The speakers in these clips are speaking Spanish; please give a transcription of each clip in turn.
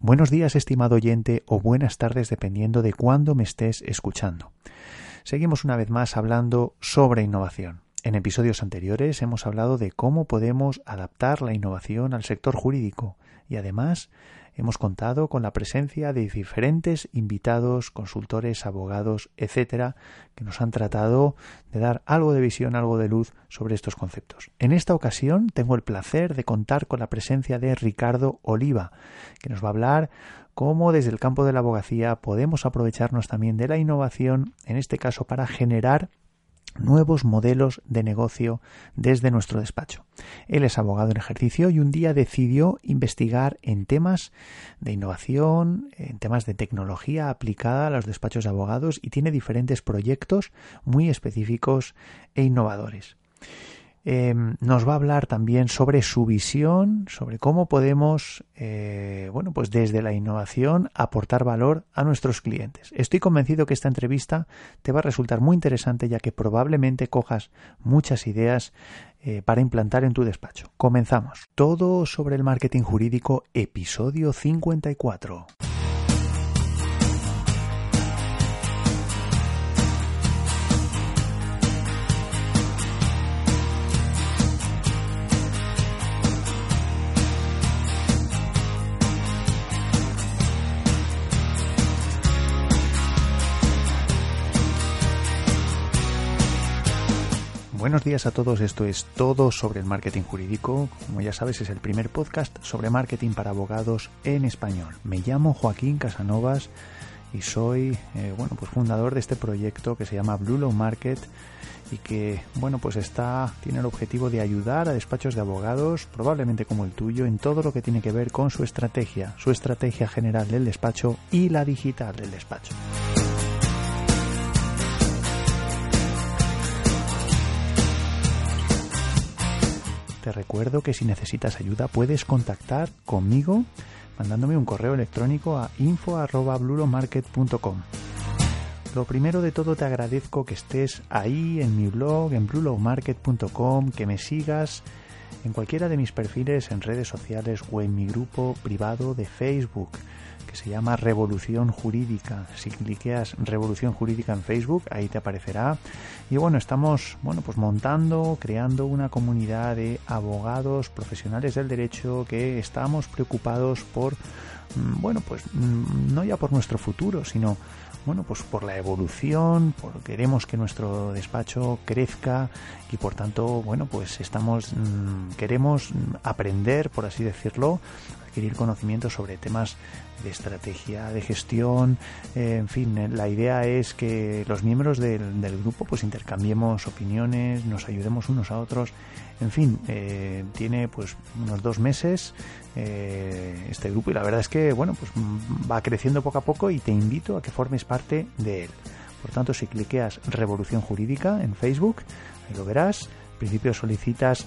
Buenos días, estimado oyente, o buenas tardes, dependiendo de cuándo me estés escuchando. Seguimos una vez más hablando sobre innovación. En episodios anteriores hemos hablado de cómo podemos adaptar la innovación al sector jurídico y además hemos contado con la presencia de diferentes invitados, consultores, abogados, etcétera, que nos han tratado de dar algo de visión, algo de luz sobre estos conceptos. En esta ocasión tengo el placer de contar con la presencia de Ricardo Oliva, que nos va a hablar cómo desde el campo de la abogacía podemos aprovecharnos también de la innovación, en este caso para generar nuevos modelos de negocio desde nuestro despacho. Él es abogado en ejercicio y un día decidió investigar en temas de innovación, en temas de tecnología aplicada a los despachos de abogados y tiene diferentes proyectos muy específicos e innovadores. Em, nos va a hablar también sobre su visión, sobre cómo podemos, eh, bueno, pues desde la innovación aportar valor a nuestros clientes. Estoy convencido que esta entrevista te va a resultar muy interesante ya que probablemente cojas muchas ideas eh, para implantar en tu despacho. Comenzamos. Todo sobre el marketing jurídico, episodio 54. Buenos días a todos, esto es todo sobre el marketing jurídico. Como ya sabes, es el primer podcast sobre marketing para abogados en español. Me llamo Joaquín Casanovas y soy eh, bueno, pues fundador de este proyecto que se llama Blue Law Market y que bueno, pues está tiene el objetivo de ayudar a despachos de abogados, probablemente como el tuyo, en todo lo que tiene que ver con su estrategia, su estrategia general del despacho y la digital del despacho. Te recuerdo que si necesitas ayuda puedes contactar conmigo mandándome un correo electrónico a info@blulomarket.com. Lo primero de todo te agradezco que estés ahí en mi blog en blulomarket.com, que me sigas en cualquiera de mis perfiles en redes sociales o en mi grupo privado de Facebook que se llama Revolución Jurídica. Si cliqueas Revolución Jurídica en Facebook, ahí te aparecerá. Y bueno, estamos bueno, pues montando, creando una comunidad de abogados profesionales del derecho que estamos preocupados por mm, bueno, pues mm, no ya por nuestro futuro, sino bueno, pues por la evolución, por queremos que nuestro despacho crezca y por tanto, bueno, pues estamos mm, queremos aprender, por así decirlo, adquirir conocimientos sobre temas de estrategia, de gestión, eh, en fin, eh, la idea es que los miembros del, grupo pues intercambiemos opiniones, nos ayudemos unos a otros, en fin, eh, tiene pues unos dos meses este grupo y la verdad es que bueno pues va creciendo poco a poco y te invito a que formes parte de él. Por tanto, si cliqueas Revolución Jurídica en Facebook, ahí lo verás. En principio solicitas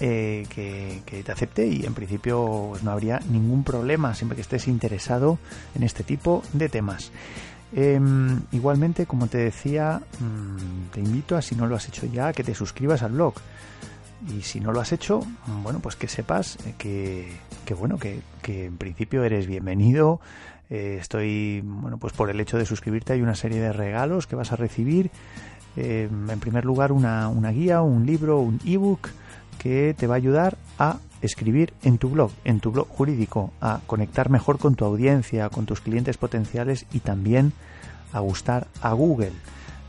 eh, que, te acepte y en principio pues, no habría ningún problema siempre que estés interesado en este tipo de temas. Em, igualmente, como te decía, mm, te invito a, si no lo has hecho ya, que te suscribas al blog. Y si no lo has hecho, bueno, pues que sepas que, bueno, que, en principio eres bienvenido. Eh, estoy, bueno, pues por el hecho de suscribirte hay una serie de regalos que vas a recibir. Em, en primer lugar, una, una guía, un libro, un ebook que te va a ayudar a escribir en tu blog, en tu blog jurídico, a conectar mejor con tu audiencia, con tus clientes potenciales y también a gustar a Google.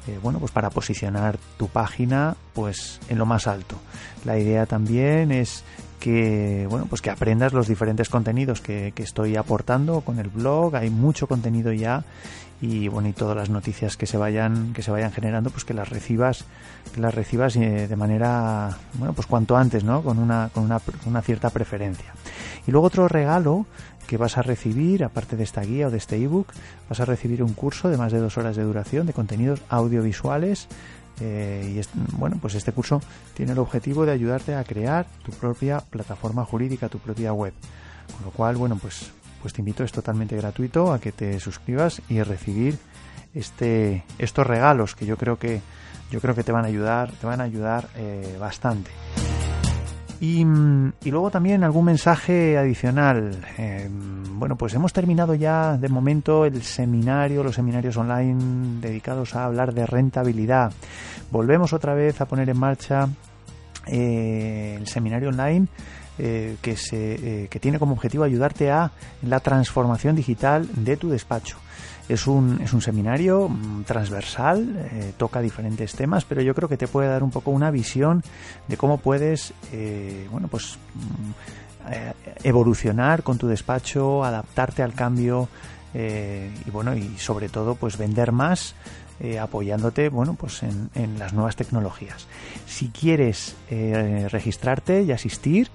Eh, bueno, pues para posicionar tu página pues en lo más alto. La idea también es que bueno pues que aprendas los diferentes contenidos que, que estoy aportando con el blog. Hay mucho contenido ya y bueno y todas las noticias que se vayan que se vayan generando pues que las recibas que las recibas eh, de manera bueno pues cuanto antes no con una con una, una cierta preferencia y luego otro regalo que vas a recibir aparte de esta guía o de este ebook vas a recibir un curso de más de dos horas de duración de contenidos audiovisuales eh, y bueno pues este curso tiene el objetivo de ayudarte a crear tu propia plataforma jurídica tu propia web con lo cual bueno pues pues te invito, es totalmente gratuito, a que te suscribas y recibir este, estos regalos que yo creo que yo creo que te van a ayudar, te van a ayudar eh, bastante. Y, luego también algún mensaje adicional. Eh, bueno, pues hemos terminado ya de momento el seminario, los seminarios online dedicados a hablar de rentabilidad. Volvemos otra vez a poner en marcha eh, el seminario online eh, que, se, que tiene como objetivo ayudarte a la transformación digital de tu despacho. Es un, es un seminario mm, transversal, eh, toca diferentes temas, pero yo creo que te puede dar un poco una visión de cómo puedes, eh, bueno, pues mm, eh, evolucionar con tu despacho, adaptarte al cambio y bueno, y sobre todo, pues vender más apoyándote bueno pues en, en, las nuevas tecnologías. Si quieres registrarte y asistir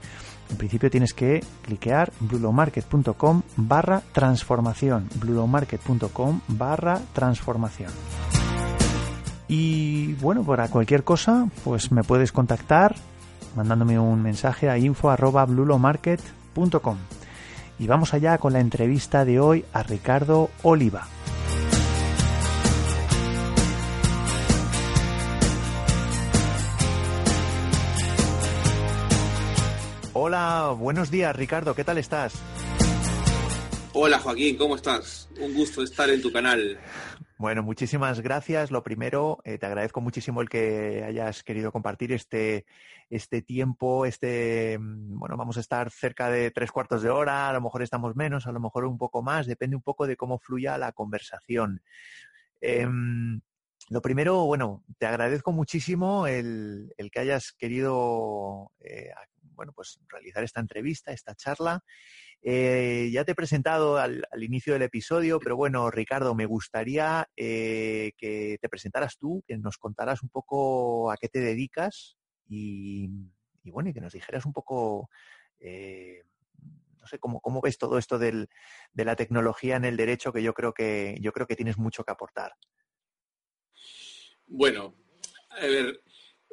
en principio tienes que cliquear blulomarket.com barra transformación. blulomarket.com barra transformación. Y bueno, para cualquier cosa, pues me puedes contactar mandándome un mensaje a info.blulomarket.com. Y vamos allá con la entrevista de hoy a Ricardo Oliva. Hola, buenos días Ricardo, ¿qué tal estás? Hola Joaquín, ¿cómo estás? Un gusto estar en tu canal. Bueno, muchísimas gracias. Lo primero, eh, te agradezco muchísimo el que hayas querido compartir este, este tiempo, este, mm, bueno, vamos a estar cerca de tres cuartos de hora, a lo mejor estamos menos, a lo mejor un poco más, depende un poco de cómo fluya la conversación. Em, lo primero, bueno, te agradezco muchísimo el, que hayas querido eh, bueno, pues realizar esta entrevista, esta charla. Eh, ya te he presentado al, inicio del episodio, pero bueno, Ricardo, me gustaría eh, que te presentaras tú, que nos contaras un poco a qué te dedicas y, bueno, y que nos dijeras un poco, eh, no sé, cómo, cómo ves todo esto del, de la tecnología en el derecho, que yo creo que yo creo que tienes mucho que aportar. Bueno, a ver,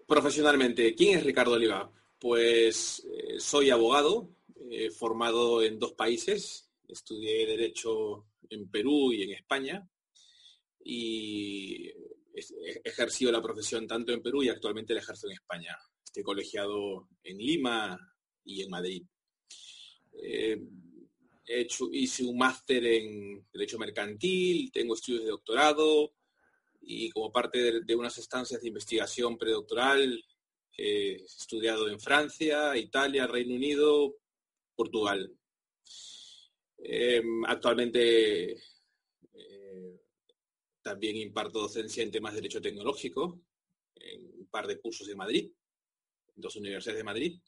profesionalmente, ¿quién es Ricardo Oliva? Pues eh, soy abogado, eh, formado en dos países. Estudié Derecho en Perú y en España. Y he ejercido la profesión tanto en Perú y actualmente la ejerzo en España. Estoy colegiado en Lima y en Madrid. Eh, hecho, hice un máster en Derecho Mercantil, tengo estudios de doctorado y como parte de unas estancias de investigación predoctoral He estudiado en Francia, Italia, Reino Unido, Portugal. Em, actualmente eh, también imparto docencia en temas de derecho tecnológico en un par de cursos de Madrid, en dos universidades de Madrid.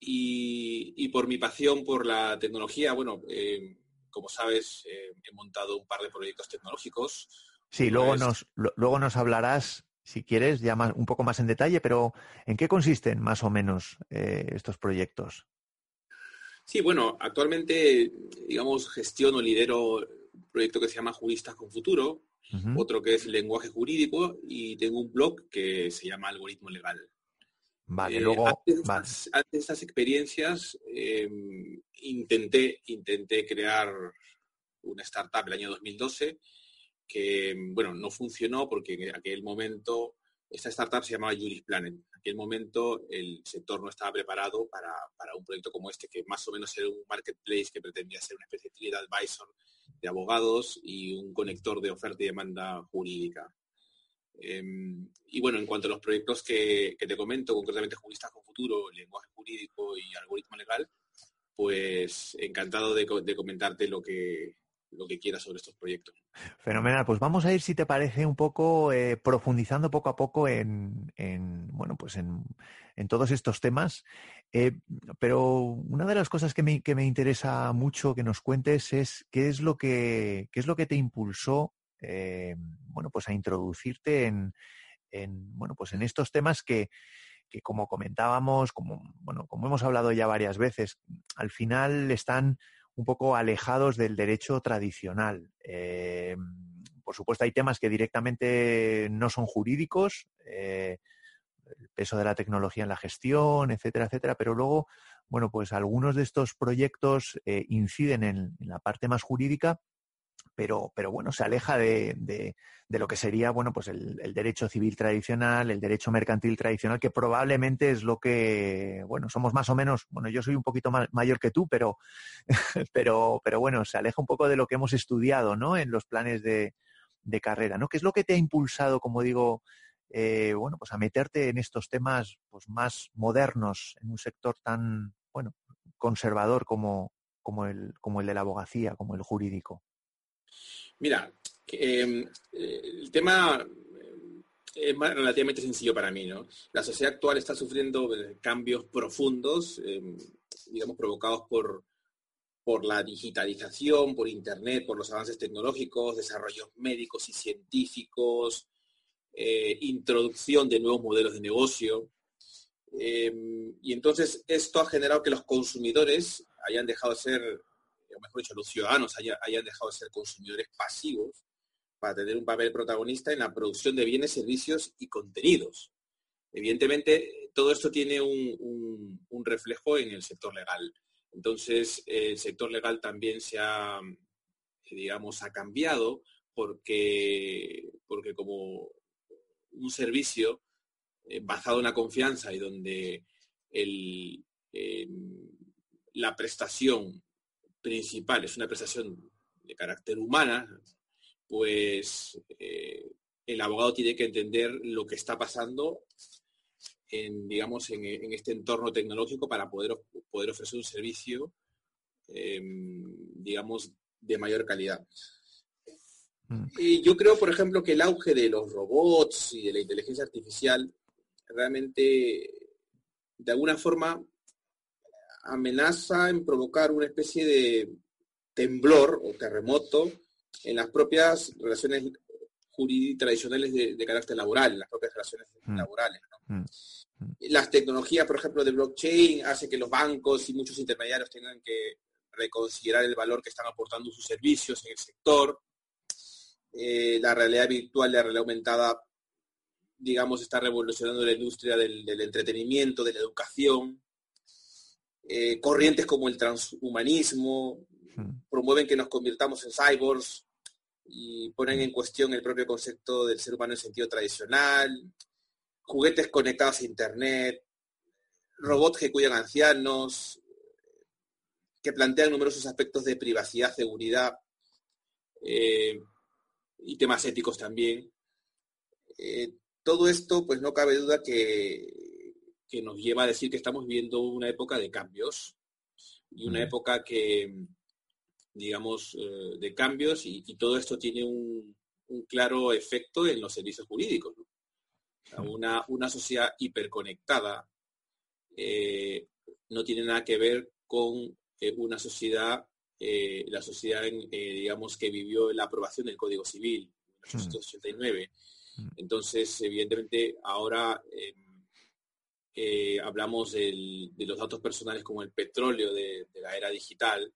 Y, por mi pasión por la tecnología, bueno, em, como sabes, eh, he montado un par de proyectos tecnológicos. Sí, luego nos, luego nos hablarás si quieres, ya un poco más en detalle, pero ¿en qué consisten más o menos eh, estos proyectos? Sí, bueno, actualmente, digamos, gestiono, lidero un proyecto que se llama Juristas con Futuro, otro que es lenguaje jurídico y tengo un blog que se llama Algoritmo Legal. Vale, eh, luego... Antes, de estas experiencias, em, intenté, intenté crear una startup el año 2012 que, bueno, no funcionó porque en aquel momento esta startup se llamaba Juris Planet. En aquel momento el sector no estaba preparado para, un proyecto como este, que más o menos era un marketplace que pretendía ser una especie de advisor de abogados y un conector de oferta y demanda jurídica. Em, y bueno, en cuanto a los proyectos que, te comento, concretamente Juristas con Futuro, Lenguaje Jurídico y Algoritmo Legal, pues encantado de, de comentarte lo que, lo que quieras sobre estos proyectos. Fenomenal, pues vamos a ir, si te parece, un poco eh, profundizando poco a poco en, bueno, pues en, todos estos temas. Eh, pero una de las cosas que me, interesa mucho que nos cuentes es qué es lo que, qué es lo que te impulsó, eh, bueno, pues a introducirte en, bueno, pues en estos temas que, que como comentábamos, como, bueno, como hemos hablado ya varias veces, al final están un poco alejados del derecho tradicional. Eh, por supuesto, hay temas que directamente no son jurídicos, eh, el peso de la tecnología en la gestión, etcétera, etcétera, pero luego, bueno, pues algunos de estos proyectos eh, inciden en, la parte más jurídica pero, pero bueno, se aleja de, de, lo que sería, bueno, pues el, derecho civil tradicional, el derecho mercantil tradicional, que probablemente es lo que, bueno, somos más o menos, bueno, yo soy un poquito mayor que tú, pero, pero, pero bueno, se aleja un poco de lo que hemos estudiado, ¿no? En los planes de, de carrera, ¿no? ¿Qué es lo que te ha impulsado, como digo, eh, bueno, pues a meterte en estos temas pues, más modernos en un sector tan, bueno, conservador como, como, el, como el de la abogacía, como el jurídico? Mira, em, eh, el tema eh, es relativamente sencillo para mí, ¿no? La sociedad actual está sufriendo eh, cambios profundos, em, digamos, provocados por, por la digitalización, por Internet, por los avances tecnológicos, desarrollos médicos y científicos, introducción de nuevos modelos de negocio. Em, y entonces esto ha generado que los consumidores hayan dejado de ser o mejor dicho, los ciudadanos hayan, dejado de ser consumidores pasivos para tener un papel protagonista en la producción de bienes, servicios y contenidos. Evidentemente, todo esto tiene un, reflejo en el sector legal. Entonces, el sector legal también se ha, digamos, ha cambiado porque, porque como un servicio eh, basado en la confianza y donde el, la prestación principal es una prestación de carácter humana, pues eh, el abogado tiene que entender lo que está pasando en, digamos, en, este entorno tecnológico para poder, poder ofrecer un servicio, em, digamos, de mayor calidad. Mm. Y yo creo, por ejemplo, que el auge de los robots y de la inteligencia artificial realmente, de alguna forma, amenaza en provocar una especie de temblor o terremoto en las propias relaciones jurídicas tradicionales de, carácter laboral, en las propias relaciones mm. laborales. Mm. Mm. Las tecnologías, por ejemplo, de blockchain hace que los bancos y muchos intermediarios tengan que reconsiderar el valor que están aportando sus servicios en el sector. Eh, la realidad virtual, la realidad aumentada, digamos, está revolucionando la industria del entretenimiento, de la educación. Eh, corrientes como el transhumanismo hmm. promueven que nos convirtamos en cyborgs y ponen en cuestión el propio concepto del ser humano en sentido tradicional, juguetes conectados a Internet, robots que cuidan ancianos, que plantean numerosos aspectos de privacidad, seguridad eh, y temas éticos también. Eh, todo esto, pues no cabe duda que que nos lleva a decir que estamos viviendo una época de cambios y una época que, digamos, eh, de cambios y, todo esto tiene un, claro efecto en los servicios jurídicos. una, una, sociedad hiperconectada eh, no tiene nada que ver con eh, una sociedad, la sociedad, digamos, que vivió la aprobación del Código Civil en 1889. Entonces, evidentemente, ahora eh, hablamos de los datos personales como el petróleo de, la era digital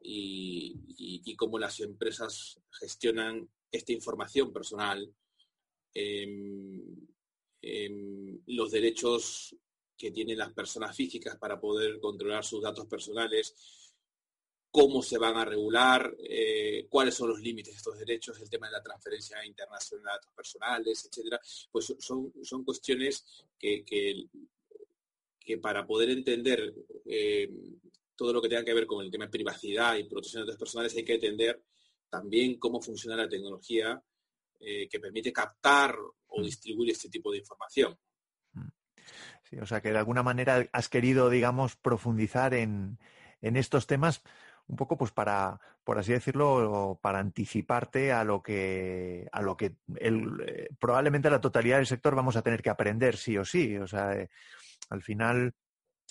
y, cómo las empresas gestionan esta información personal, em, em, los derechos que tienen las personas físicas para poder controlar sus datos personales, cómo se van a regular, eh, cuáles son los límites de estos derechos, el tema de la transferencia internacional de datos personales, etcétera, pues son, son cuestiones que, que, para poder entender eh, todo lo que tenga que ver con el tema de privacidad y protección de datos personales hay que entender también cómo funciona la tecnología eh, que permite captar o mm. distribuir este tipo de información. Mm. Sí, o sea que de alguna manera has querido, digamos, profundizar en, en estos temas un poco pues para, por así decirlo, para anticiparte a lo que, a lo que eh, probablemente la totalidad del sector vamos a tener que aprender sí o sí. O sea, eh, al final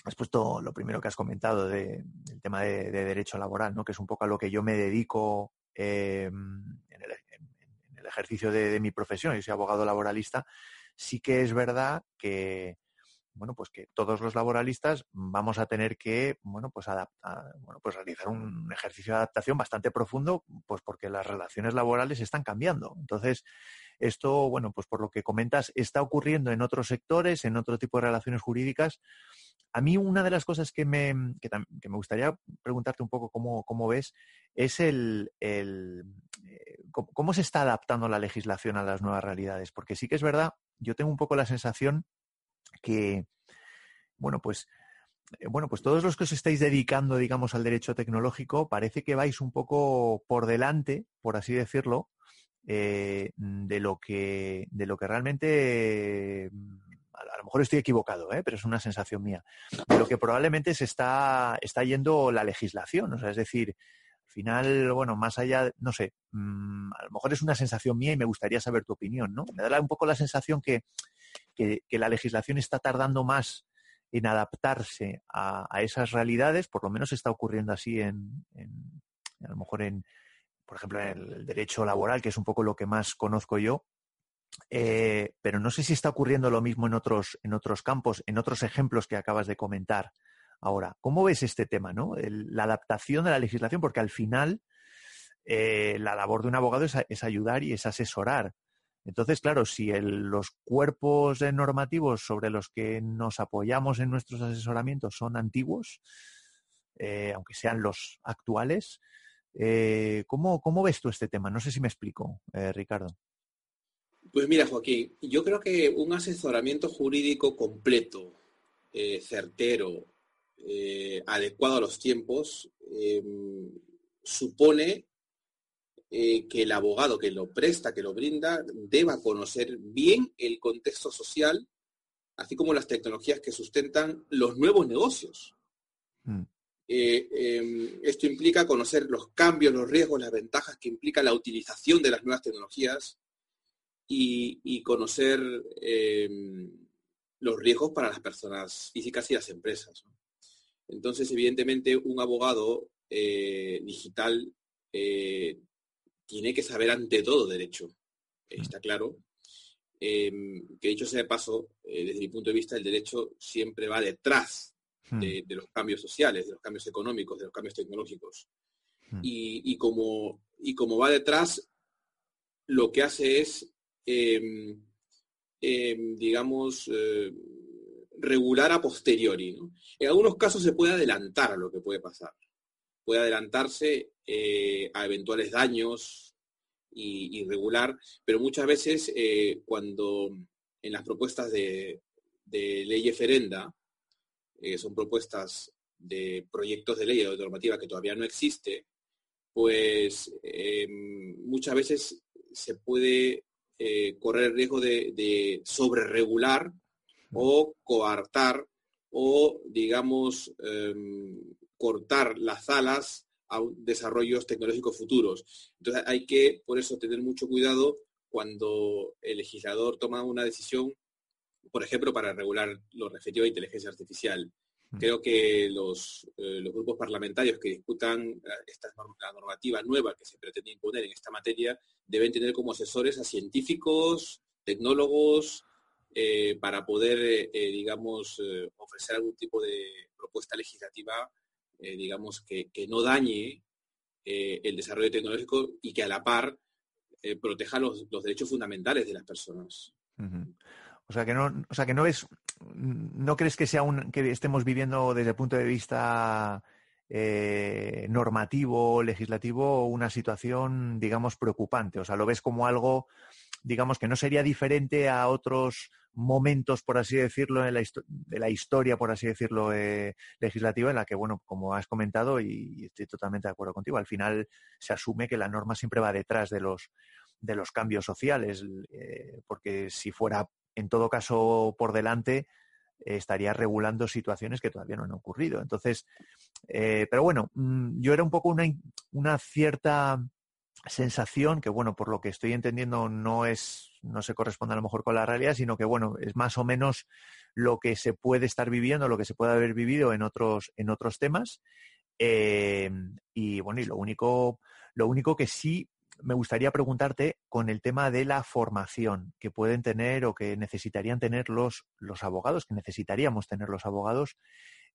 has puesto lo primero que has comentado de, del tema de, derecho laboral, ¿no? que es un poco a lo que yo me dedico eh, en, el, en, el, ejercicio de, mi profesión. Yo soy abogado laboralista. Sí que es verdad que, bueno, pues que todos los laboralistas vamos a tener que, bueno, pues adaptar, bueno, pues realizar un ejercicio de adaptación bastante profundo, pues porque las relaciones laborales están cambiando. Entonces, esto, bueno, pues por lo que comentas, está ocurriendo en otros sectores, en otro tipo de relaciones jurídicas. A mí una de las cosas que me, que, me gustaría preguntarte un poco cómo, cómo ves es el, cómo se está adaptando la legislación a las nuevas realidades. Porque sí que es verdad, yo tengo un poco la sensación que, bueno, pues eh, bueno, pues todos los que os estáis dedicando, digamos, al derecho tecnológico, parece que vais un poco por delante, por así decirlo, eh, de lo que de lo que realmente a lo mejor estoy equivocado, ¿eh? pero es una sensación mía, de lo que probablemente se está, está yendo la legislación. O sea, es decir, al final, bueno, más allá, no sé, mm, a lo mejor es una sensación mía y me gustaría saber tu opinión, ¿no? Me da un poco la sensación que, que, la legislación está tardando más en adaptarse a, esas realidades, por lo menos está ocurriendo así en, a lo mejor en, por ejemplo, en el derecho laboral, que es un poco lo que más conozco yo, eh, pero no sé si está ocurriendo lo mismo en otros, en otros campos, en otros ejemplos que acabas de comentar ahora. ¿Cómo ves este tema, no? la adaptación de la legislación, porque al final eh, la labor de un abogado es, ayudar y es asesorar. Entonces, claro, si los cuerpos normativos sobre los que nos apoyamos en nuestros asesoramientos son antiguos, eh, aunque sean los actuales, ¿cómo, ¿cómo, ves tú este tema? No sé si me explico, Ricardo. Pues mira, Joaquín, yo creo que un asesoramiento jurídico completo, eh, certero, eh, adecuado a los tiempos, em, supone eh, que el abogado que lo presta, que lo brinda, deba conocer bien el contexto social, así como las tecnologías que sustentan los nuevos negocios. Mm. Em, esto implica conocer los cambios, los riesgos, las ventajas que implica la utilización de las nuevas tecnologías, y, conocer em, los riesgos para las personas físicas y las empresas. Entonces, evidentemente, un abogado eh, digital eh, tiene que saber ante todo derecho. Mm. Está claro. Em, que dicho sea de paso, eh, desde mi punto de vista, el derecho siempre va detrás mm. de, los cambios sociales, de los cambios económicos, de los cambios tecnológicos. Mm. Y, como, y como va detrás, lo que hace es Em, em, digamos, eh, regular a posteriori. En algunos casos se puede adelantar a lo que puede pasar. Puede adelantarse eh, a eventuales daños y, regular, pero muchas veces eh, cuando en las propuestas de, de ley eferenda, son propuestas de proyectos de ley o de normativa que todavía no existe, pues em, muchas veces se puede eh, correr el riesgo de, de sobreregular o coartar o, digamos, em, cortar las alas a desarrollos tecnológicos futuros. Entonces hay que, por eso, tener mucho cuidado cuando el legislador toma una decisión, por ejemplo, para regular lo referido a inteligencia artificial. Mm. Creo que los, eh, los grupos parlamentarios que discutan eh, esta la normativa nueva que se pretende imponer en esta materia deben tener como asesores a científicos, tecnólogos, eh, para poder, digamos, ofrecer algún tipo de propuesta legislativa, digamos, que, no dañe el desarrollo tecnológico y que a la par proteja los, derechos fundamentales de las personas. O sea que no, o sea que no es, no crees que sea un, que estemos viviendo desde el punto de vista eh, normativo, legislativo, una situación, digamos, preocupante. O sea, lo ves como algo, digamos, que no sería diferente a otros momentos, por así decirlo, de la, de la historia, por así decirlo, eh, legislativa, en la que, bueno, como has comentado, y, estoy totalmente de acuerdo contigo, al final se asume que la norma siempre va detrás de los de los cambios sociales, eh, porque si fuera en todo caso por delante estaría regulando situaciones que todavía no han ocurrido. Entonces, eh, pero bueno, mm, yo era un poco una, cierta sensación que, bueno, por lo que estoy entendiendo no es, no se corresponde a lo mejor con la realidad, sino que, bueno, es más o menos lo que se puede estar viviendo, lo que se puede haber vivido en otros, en otros temas. Eh, y bueno, y lo único, lo único que sí me gustaría preguntarte con el tema de la formación que pueden tener o que necesitarían tener los, los abogados, que necesitaríamos tener los abogados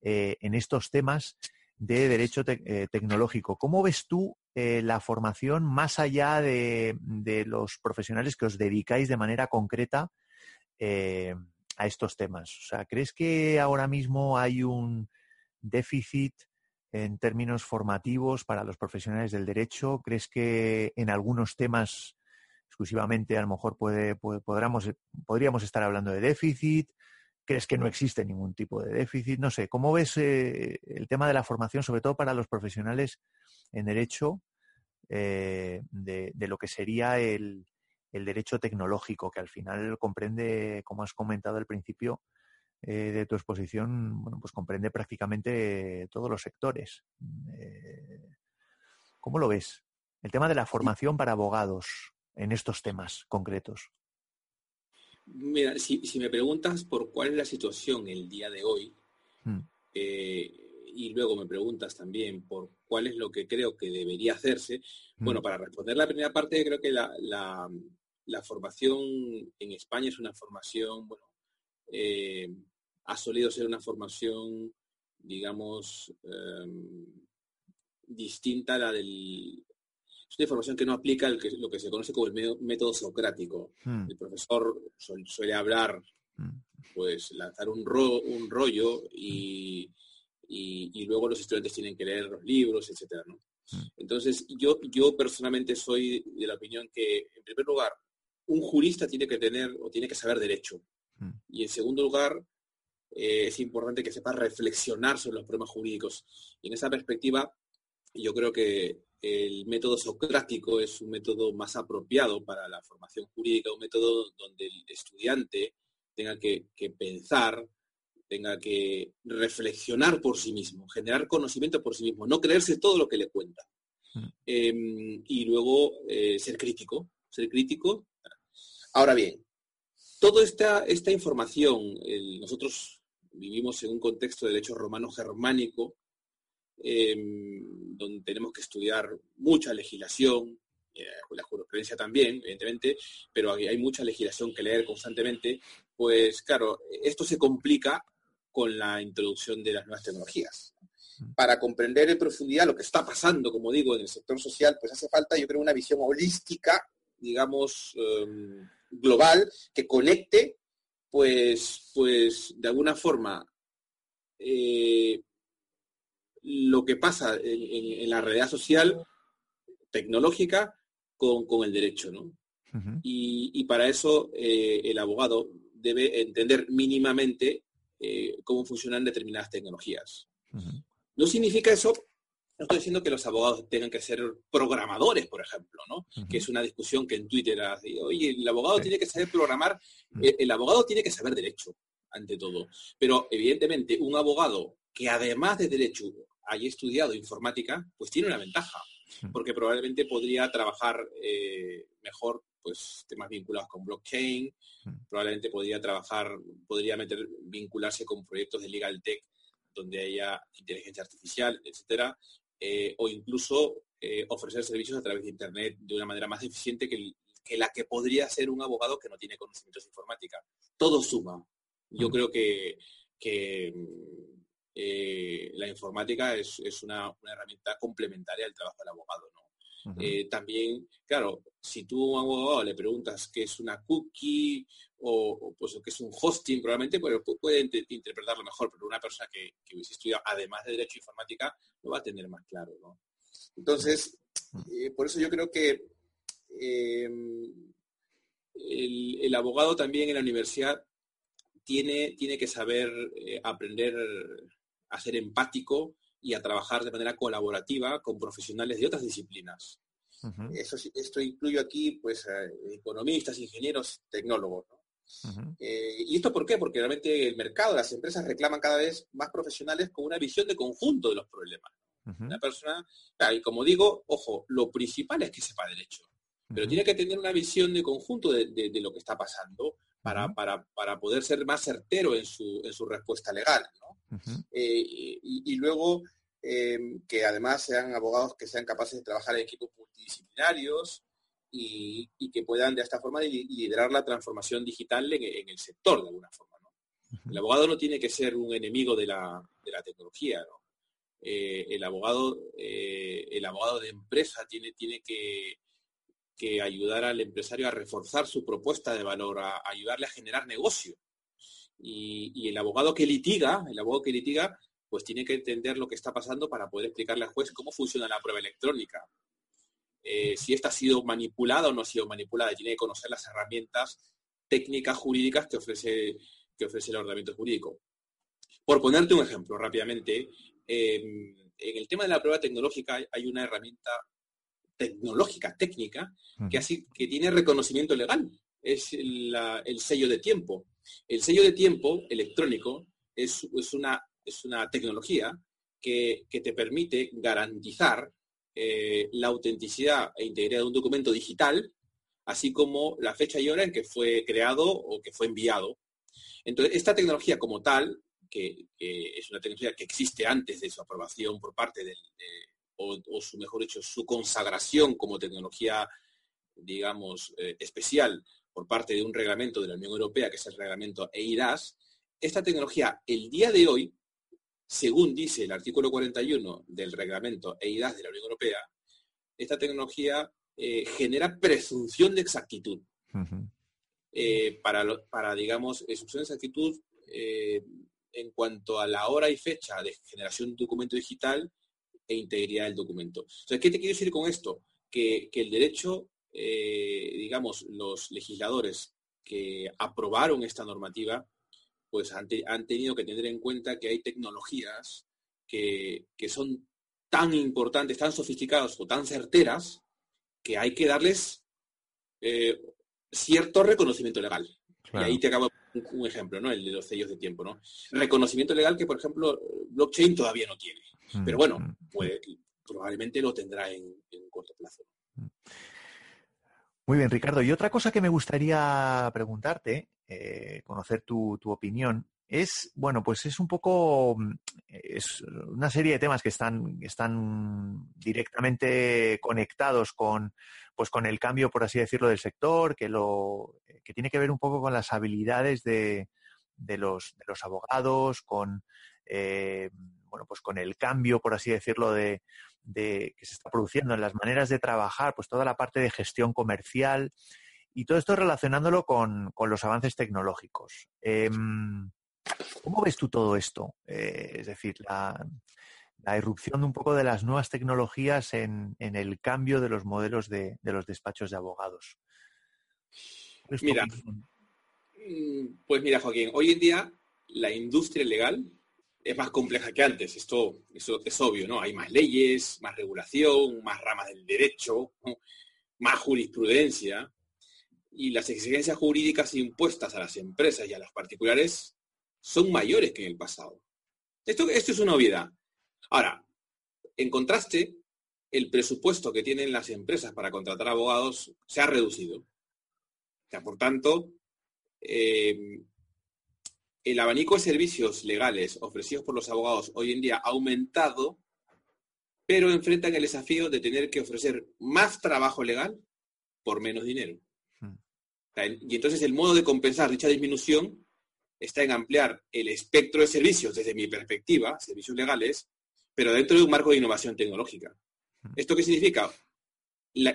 eh, en estos temas de derecho eh, tecnológico. ¿Cómo ves tú eh, la formación más allá de, de, los profesionales que os dedicáis de manera concreta a estos temas? O sea, ¿crees que ahora mismo hay un déficit en términos formativos para los profesionales del derecho? ¿Crees que en algunos temas exclusivamente a lo mejor puede, podríamos estar hablando de déficit? ¿Crees que no existe ningún tipo de déficit? No sé, ¿cómo ves eh, el tema de la formación, sobre todo para los profesionales en derecho, eh, de, lo que sería el, derecho tecnológico, que al final comprende, como has comentado al principio eh, de tu exposición, bueno, pues comprende prácticamente todos los sectores. ¿Cómo lo ves? El tema de la formación para abogados en estos temas concretos. Mira, si, me preguntas por cuál es la situación el día de hoy, hmm. eh, y luego me preguntas también por cuál es lo que creo que debería hacerse, hmm. bueno, para responder la primera parte, creo que la, formación en España es una formación, bueno, eh, ha solido ser una formación, digamos, em, distinta a la del es una información que no aplica el que, lo que se conoce como el método socrático. Hmm. El profesor suele hablar, hmm. pues lanzar un, un rollo y, y, luego los estudiantes tienen que leer los libros, etcétera, hmm. Entonces, yo, yo personalmente soy de la opinión que, en primer lugar, un jurista tiene que tener o tiene que saber derecho. Y en segundo lugar, eh, es importante que sepa reflexionar sobre los problemas jurídicos. Y en esa perspectiva, yo creo que el método socrático es un método más apropiado para la formación jurídica, un método donde el estudiante tenga que, pensar, tenga que reflexionar por sí mismo, generar conocimiento por sí mismo, no creerse todo lo que le cuenta. Mm. Em, y luego eh, ser crítico, ser crítico. Ahora bien, toda esta, esta información, nosotros vivimos en un contexto de derecho romano germánico, Em, donde tenemos que estudiar mucha legislación, eh, la jurisprudencia también, evidentemente, pero hay, mucha legislación que leer constantemente, pues claro, esto se complica con la introducción de las nuevas tecnologías. Para comprender en profundidad lo que está pasando, como digo, en el sector social, pues hace falta, yo creo, una visión holística, digamos, em, global, que conecte, pues, pues de alguna forma, eh, lo que pasa en, la realidad social, tecnológica, con, el derecho, ¿no? y, para eso eh, el abogado debe entender mínimamente eh, cómo funcionan determinadas tecnologías. No significa eso, no estoy diciendo que los abogados tengan que ser programadores, por ejemplo, ¿no? Que es una discusión que en Twitter ha oye, el abogado tiene que saber programar, el, el abogado tiene que saber derecho, ante todo. Pero evidentemente un abogado que además de derecho haya estudiado informática, pues tiene una ventaja, porque probablemente podría trabajar eh, mejor pues temas vinculados con blockchain, probablemente podría trabajar, podría meter, vincularse con proyectos de legal tech donde haya inteligencia artificial, etcétera, eh, o incluso eh, ofrecer servicios a través de internet de una manera más eficiente que, que, la que podría ser un abogado que no tiene conocimientos de informática. Todo suma. Yo creo que, que eh, la informática es, una, herramienta complementaria al trabajo del abogado. Eh, también, claro, si tú a un abogado le preguntas qué es una cookie o, pues, qué es un hosting, probablemente pues, puede interpretarlo mejor, pero una persona que, que, hubiese estudiado además de Derecho Informática lo va a tener más claro. Entonces, eh, por eso yo creo que em, el, abogado también en la universidad tiene, tiene que saber aprender a ser empático y a trabajar de manera colaborativa con profesionales de otras disciplinas. esto incluyo aquí pues economistas, ingenieros, tecnólogos. Eh, ¿Y esto por qué? Porque realmente el mercado, las empresas reclaman cada vez más profesionales con una visión de conjunto de los problemas. Una persona, y como digo, ojo, lo principal es que sepa derecho, pero tiene que tener una visión de conjunto de, lo que está pasando para, para, poder ser más certero en su, en su respuesta legal. Eh, y, luego eh, que además sean abogados que sean capaces de trabajar en equipos multidisciplinarios y, que puedan de esta forma liderar la transformación digital en, el sector de alguna forma. El abogado no tiene que ser un enemigo de la, tecnología. Eh, el, abogado, el abogado de empresa tiene, tiene que, que ayudar al empresario a reforzar su propuesta de valor, a ayudarle a generar negocio y, el abogado que litiga, el abogado que litiga, pues tiene que entender lo que está pasando para poder explicarle al juez cómo funciona la prueba electrónica. Eh, si esta ha sido manipulada o no ha sido manipulada, tiene que conocer las herramientas técnicas jurídicas que ofrece, que ofrece el ordenamiento jurídico. Por ponerte un ejemplo rápidamente, em, en el tema de la prueba tecnológica hay una herramienta tecnológica, técnica, que, así, que tiene reconocimiento legal. Es el sello de tiempo. El sello de tiempo electrónico es, una, es una, tecnología que, te permite garantizar eh, la autenticidad e integridad de un documento digital, así como la fecha y hora en que fue creado o que fue enviado. Entonces, esta tecnología como tal, que, es una tecnología que existe antes de su aprobación por parte del, o, su mejor dicho, su consagración como tecnología, digamos, eh, especial por parte de un reglamento de la Unión Europea, que es el reglamento EIDAS, esta tecnología, el día de hoy, según dice el artículo 41 del reglamento EIDAS de la Unión Europea, esta tecnología eh, genera presunción de exactitud. Eh, para, para, digamos, presunción de exactitud en cuanto a la hora y fecha de generación de un documento digital e integridad del documento. Entonces, ¿qué te quiero decir con esto? Que, el derecho, eh, digamos, los legisladores que aprobaron esta normativa, pues han, tenido que tener en cuenta que hay tecnologías que, son tan importantes, tan sofisticadas o tan certeras, que hay que darles eh, cierto reconocimiento legal. Y ahí te acabo un, ejemplo, ¿no? El de los sellos de tiempo, ¿no? Reconocimiento legal que, por ejemplo, blockchain todavía no tiene. Pero bueno, mm, mm. probablemente lo tendrá en, corto plazo. Mm. Muy bien, Ricardo. Y otra cosa que me gustaría preguntarte, eh, conocer tu, opinión, es, bueno, pues es un poco, es una serie de temas que están, están directamente conectados con, pues con el cambio, por así decirlo, del sector, que lo, que tiene que ver un poco con las habilidades de, de, los, de los abogados, con, eh, bueno, pues con el cambio, por así decirlo, de, que se está produciendo en las maneras de trabajar, pues toda la parte de gestión comercial y todo esto relacionándolo con, los avances tecnológicos. Em, ¿Cómo ves tú todo esto? Eh, es decir, la, la, irrupción de un poco de las nuevas tecnologías en, el cambio de los modelos de, los despachos de abogados. Mira, mm, pues mira, Joaquín, hoy en día la industria legal es más compleja que antes, esto, eso es obvio, ¿no? Hay más leyes, más regulación, más ramas del derecho, más jurisprudencia, y las exigencias jurídicas impuestas a las empresas y a los particulares son mayores que en el pasado. Esto, esto es una obviedad. Ahora, en contraste, el presupuesto que tienen las empresas para contratar abogados se ha reducido. O por tanto, eh, el abanico de servicios legales ofrecidos por los abogados hoy en día ha aumentado, pero enfrentan el desafío de tener que ofrecer más trabajo legal por menos dinero. Hmm. Y entonces el modo de compensar dicha disminución está en ampliar el espectro de servicios desde mi perspectiva, servicios legales, pero dentro de un marco de innovación tecnológica. Hmm. ¿Esto qué significa?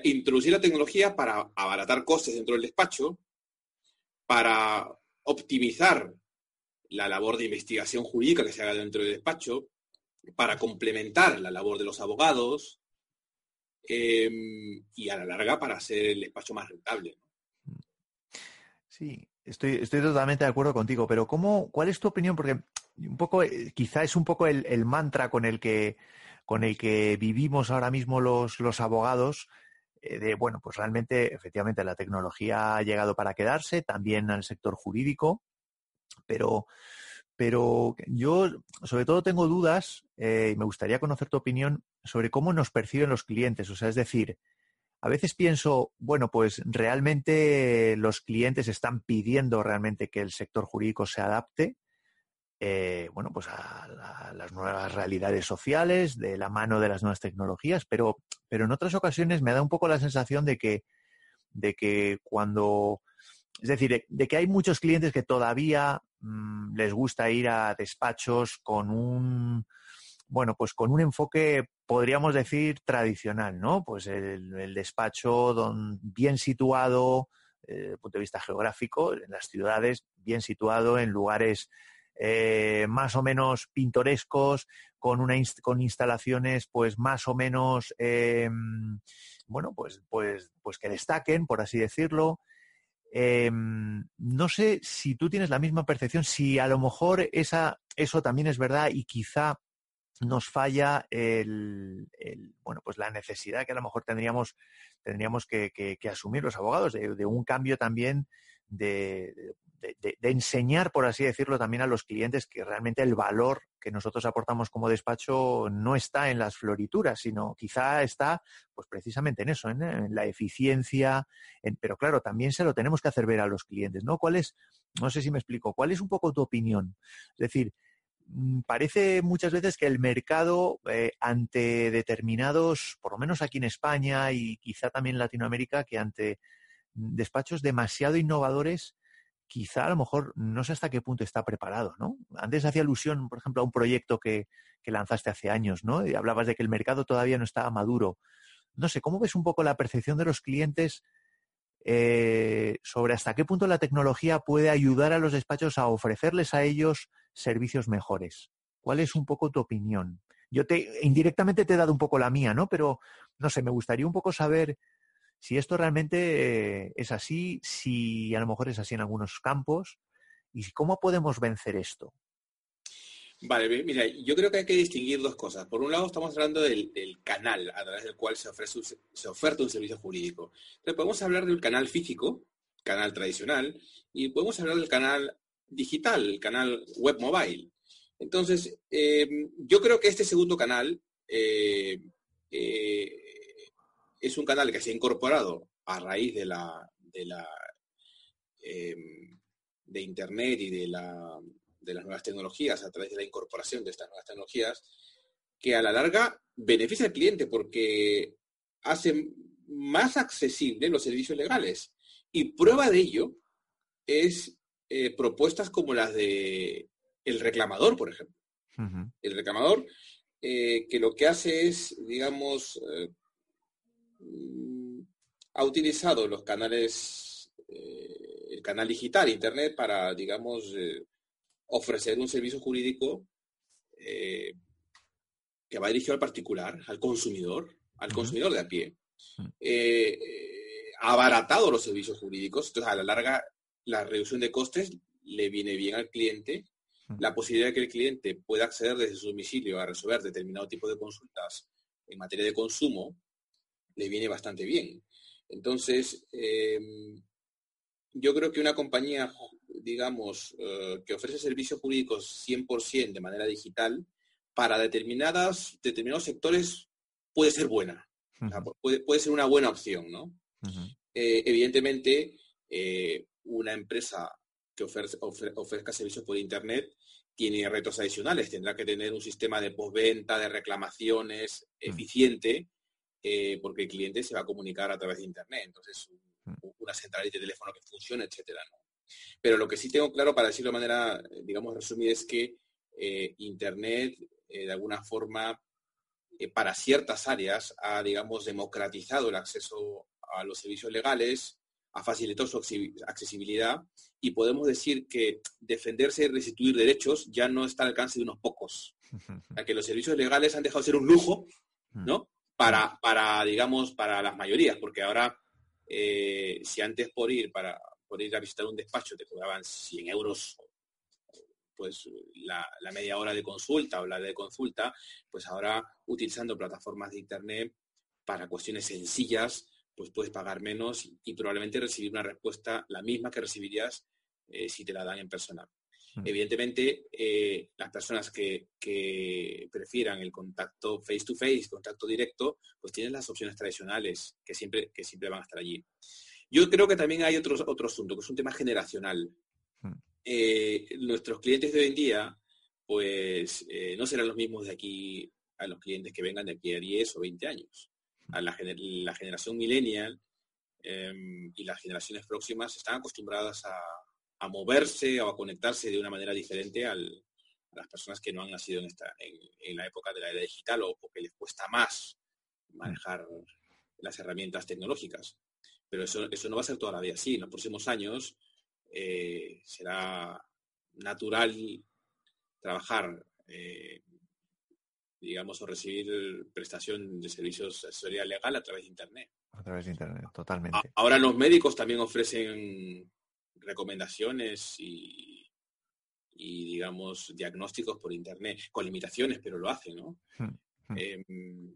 introducir la tecnología para abaratar costes dentro del despacho, para optimizar la labor de investigación jurídica que se haga dentro del despacho, para complementar la labor de los abogados em, y a la larga para hacer el despacho más rentable. Sí, estoy, estoy totalmente de acuerdo contigo, pero ¿cómo, ¿cuál es tu opinión? Porque un poco, eh, quizá es un poco el, mantra con el que con el que vivimos ahora mismo los, los abogados, eh, de, bueno, pues realmente, efectivamente, la tecnología ha llegado para quedarse, también al sector jurídico, pero, pero yo sobre todo tengo dudas eh, y me gustaría conocer tu opinión sobre cómo nos perciben los clientes. O sea, es decir, a veces pienso, bueno, pues realmente los clientes están pidiendo realmente que el sector jurídico se adapte, eh, bueno, pues a, las nuevas realidades sociales, de la mano de las nuevas tecnologías, pero, pero en otras ocasiones me da un poco la sensación de que, de que cuando, es decir, de que hay muchos clientes que todavía Mm, les gusta ir a despachos con un, bueno, pues con un enfoque, podríamos decir, tradicional, ¿no? Pues el, despacho bien situado, eh, desde el punto de vista geográfico, en las ciudades, bien situado, en lugares eh, más o menos pintorescos, con, una con instalaciones pues más o menos, em, bueno, pues, pues, pues que destaquen, por así decirlo. Em, no sé si tú tienes la misma percepción, si a lo mejor esa, eso también es verdad y quizá nos falla el, bueno, pues la necesidad que a lo mejor tendríamos, tendríamos que, asumir los abogados de, un cambio también de, de, enseñar, por así decirlo, también a los clientes que realmente el valor que nosotros aportamos como despacho no está en las florituras, sino quizá está, pues precisamente en eso, en, la eficiencia, pero claro, también se lo tenemos que hacer ver a los clientes, ¿no? ¿Cuál es, no sé si me explico, cuál es un poco tu opinión? Es decir, mm, parece muchas veces que el mercado eh, ante determinados, por lo menos aquí en España y quizá también en Latinoamérica, que ante despachos demasiado innovadores, quizá a lo mejor no sé hasta qué punto está preparado, ¿no? Antes hacía alusión, por ejemplo, a un proyecto que, lanzaste hace años, ¿no? Y hablabas de que el mercado todavía no estaba maduro. No sé, ¿cómo ves un poco la percepción de los clientes eh, sobre hasta qué punto la tecnología puede ayudar a los despachos a ofrecerles a ellos servicios mejores? ¿Cuál es un poco tu opinión? Yo te indirectamente te he dado un poco la mía, ¿no? Pero no sé, me gustaría un poco saber si esto realmente eh, es así, si a lo mejor es así en algunos campos, y cómo podemos vencer esto. Vale, mira, yo creo que hay que distinguir dos cosas. Por un lado, estamos hablando del, canal a través del cual se, ofrece se oferta un servicio jurídico. Entonces, podemos hablar del canal físico, canal tradicional, y podemos hablar del canal digital, el canal web mobile. Entonces, eh, yo creo que este segundo canal eh, es un canal que se ha incorporado a raíz de la, de la em, de internet y de, la, de las nuevas tecnologías, a través de la incorporación de estas nuevas tecnologías, que a la larga beneficia al cliente porque hace más accesibles los servicios legales. Y prueba de ello es eh, propuestas como las de el reclamador, por ejemplo. El reclamador, eh, que lo que hace es, digamos, eh, ha utilizado los canales, eh, el canal digital, Internet, para, digamos, eh, ofrecer un servicio jurídico eh, que va dirigido al particular, al consumidor, al consumidor de a pie. ha abaratado los servicios jurídicos, entonces a la larga la reducción de costes le viene bien al cliente. La posibilidad de que el cliente pueda acceder desde su domicilio a resolver determinado tipo de consultas en materia de consumo le viene bastante bien. Entonces, em, yo creo que una compañía, digamos, eh, que ofrece servicios jurídicos 100% de manera digital, para determinadas, determinados sectores puede ser buena. puede, ser una buena opción, ¿no? Eh, evidentemente, eh, una empresa que ofrezca servicios por Internet tiene retos adicionales. Tendrá que tener un sistema de postventa, de reclamaciones mm. eficiente eh, porque el cliente se va a comunicar a través de Internet. Entonces, mm. una centralita de teléfono que funcione, etcétera. Pero lo que sí tengo claro, para decirlo de manera, digamos, resumida, es que eh, Internet, eh, de alguna forma, para ciertas áreas, ha, digamos, democratizado el acceso a los servicios legales, ha facilitado su accesibilidad y podemos decir que defenderse y restituir derechos ya no está al alcance de unos pocos. A que los servicios legales han dejado de ser un lujo. ¿no? Para, para digamos, para las mayorías, porque ahora, eh, si antes por ir, para, por ir a visitar un despacho te cobraban 100 euros pues la, media hora de consulta o la de consulta, pues ahora utilizando plataformas de internet para cuestiones sencillas, pues puedes pagar menos y, probablemente recibir una respuesta la misma que recibirías eh, si te la dan en persona. Evidentemente, eh, las personas que, prefieran el contacto face to face, contacto directo, pues tienen las opciones tradicionales que siempre, que siempre van a estar allí. Yo creo que también hay otro, otro asunto, que es un tema generacional. Eh, nuestros clientes de hoy en día, pues eh, no serán los mismos de aquí a los clientes que vengan de aquí a 10 o 20 años. A la, la generación millennial em, y las generaciones próximas están acostumbradas a, a moverse o a conectarse de una manera diferente a las personas que no han nacido en, esta, en, la época de la era digital o, que les cuesta más manejar las herramientas tecnológicas. Pero eso, eso no va a ser todavía así. En los próximos años eh, será natural trabajar, eh, digamos, o recibir prestación de servicios de asesoría legal a través de Internet. A través de Internet, totalmente. Ahora los médicos también ofrecen recomendaciones y, digamos, diagnósticos por Internet, con limitaciones, pero lo hacen, ¿no? Hmm, hmm. Em,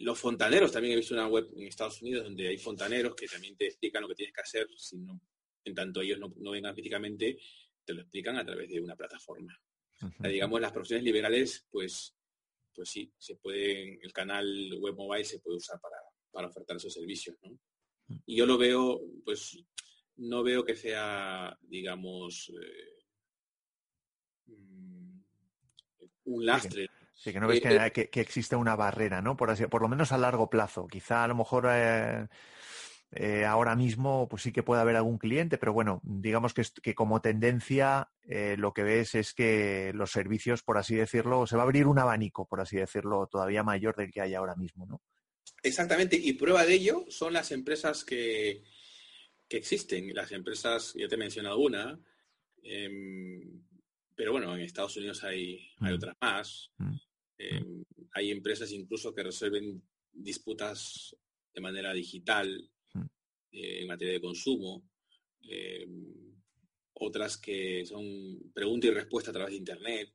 los fontaneros, también he visto una web en Estados Unidos donde hay fontaneros que también te explican lo que tienes que hacer, si no, en tanto ellos no, vengan físicamente, te lo explican a través de una plataforma. digamos, las profesiones liberales, pues, pues sí, se puede, el canal web mobile se puede usar para, para ofertar esos servicios, ¿no? Y yo lo veo, pues, no veo que sea, digamos, eh, mm, un lastre. Sí, que no ves eh, que, que, existe una barrera, ¿no? Por, así, por lo menos a largo plazo. Quizá a lo mejor eh, eh, ahora mismo pues sí que puede haber algún cliente, pero bueno, digamos que, que como tendencia lo que ves es que los servicios, por así decirlo, se va a abrir un abanico, por así decirlo, todavía mayor del que hay ahora mismo, ¿no? Exactamente, y prueba de ello son las empresas que, que existen. Las empresas, ya te he mencionado una, em, pero bueno, en Estados Unidos hay, hay mm. otras más. Mm. Eh, hay empresas incluso que resuelven disputas de manera digital eh, en materia de consumo. Eh, otras que son pregunta y respuesta a través de Internet.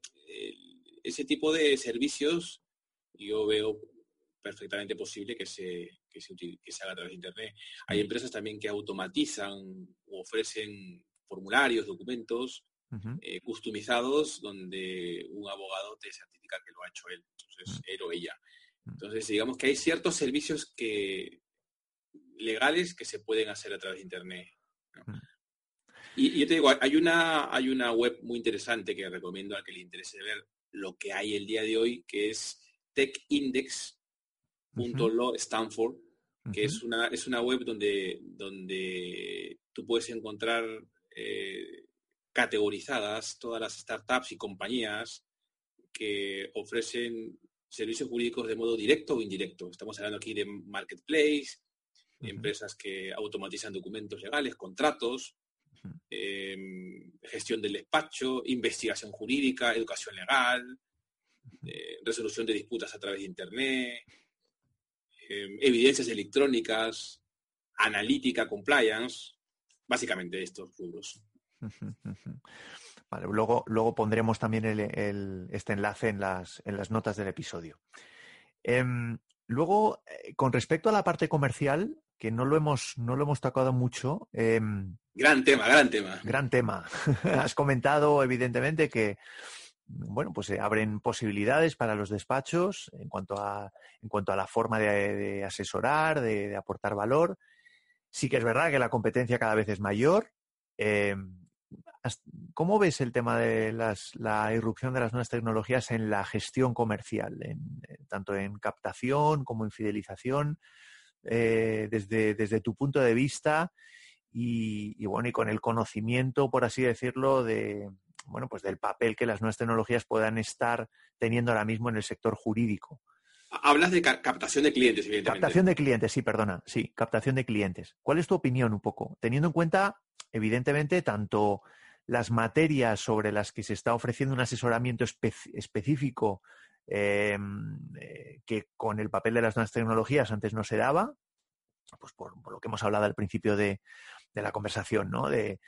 ese tipo de servicios yo veo perfectamente posible que se, que se, que se haga a través de Internet. Hay empresas también que automatizan o ofrecen formularios, documentos eh, customizados donde un abogado te certifica que lo ha hecho él, entonces mm. él o ella. Mm. Entonces, digamos que hay ciertos servicios que legales que se pueden hacer a través de Internet. Mm. Y, yo te digo, hay una, hay una web muy interesante que recomiendo a que le interese ver lo que hay el día de hoy, que es que es, una, es una web donde, donde tú puedes encontrar eh, categorizadas todas las startups y compañías que ofrecen servicios jurídicos de modo directo o indirecto. Estamos hablando aquí de marketplace, empresas que automatizan documentos legales, contratos, em, gestión del despacho, investigación jurídica, educación legal, eh, resolución de disputas a través de Internet, em, evidencias electrónicas, analítica, compliance, básicamente estos rubros. Vale, luego, luego pondremos también este enlace en las, en las, notas del episodio. Em, luego, eh, con respecto a la parte comercial, que no lo hemos, no lo hemos tocado mucho. Em, gran tema, gran tema. Gran tema. Has comentado, evidentemente, que bueno, pues se abren posibilidades para los despachos en cuanto a, en cuanto a la forma de, asesorar, de, aportar valor. Sí que es verdad que la competencia cada vez es mayor. Em, ¿Cómo ves el tema de la irrupción de las nuevas tecnologías en la gestión comercial, eh, tanto en captación como en fidelización, eh, desde, tu punto de vista y, bueno, y con el conocimiento, por así decirlo, de bueno, pues del papel que las nuevas tecnologías puedan estar teniendo ahora mismo en el sector jurídico? Hablas de captación de clientes, evidentemente. Captación de clientes, sí, perdona, sí, captación de clientes. ¿Cuál es tu opinión un poco? Teniendo en cuenta, evidentemente, tanto las materias sobre las que se está ofreciendo un asesoramiento específico em, eh, que con el papel de las nuevas tecnologías antes no se daba, pues por, lo que hemos hablado al principio de, la conversación, ¿no? De,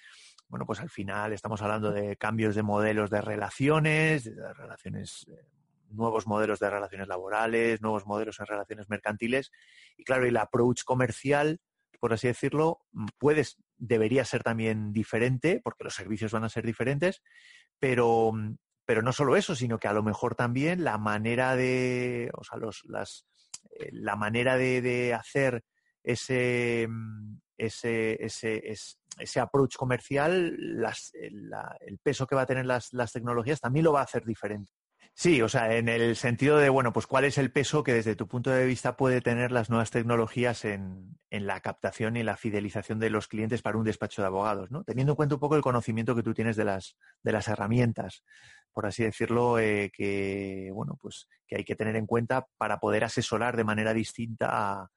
bueno, pues al final estamos hablando de cambios de modelos de relaciones, de relaciones, eh, nuevos modelos de relaciones laborales, nuevos modelos en relaciones mercantiles, y claro, el approach comercial por así decirlo, puedes, debería ser también diferente, porque los servicios van a ser diferentes, pero, pero no solo eso, sino que a lo mejor también la manera de, o sea, los, las, eh, la manera de, hacer ese, ese, ese, ese, approach comercial, el peso que va a tener las, las tecnologías también lo va a hacer diferente. Sí, o sea, en el sentido de, bueno, pues cuál es el peso que desde tu punto de vista puede tener las nuevas tecnologías en, la captación y la fidelización de los clientes para un despacho de abogados, ¿no? Teniendo en cuenta un poco el conocimiento que tú tienes de las, de las herramientas, por así decirlo, eh, que, bueno, pues que hay que tener en cuenta para poder asesorar de manera distinta a,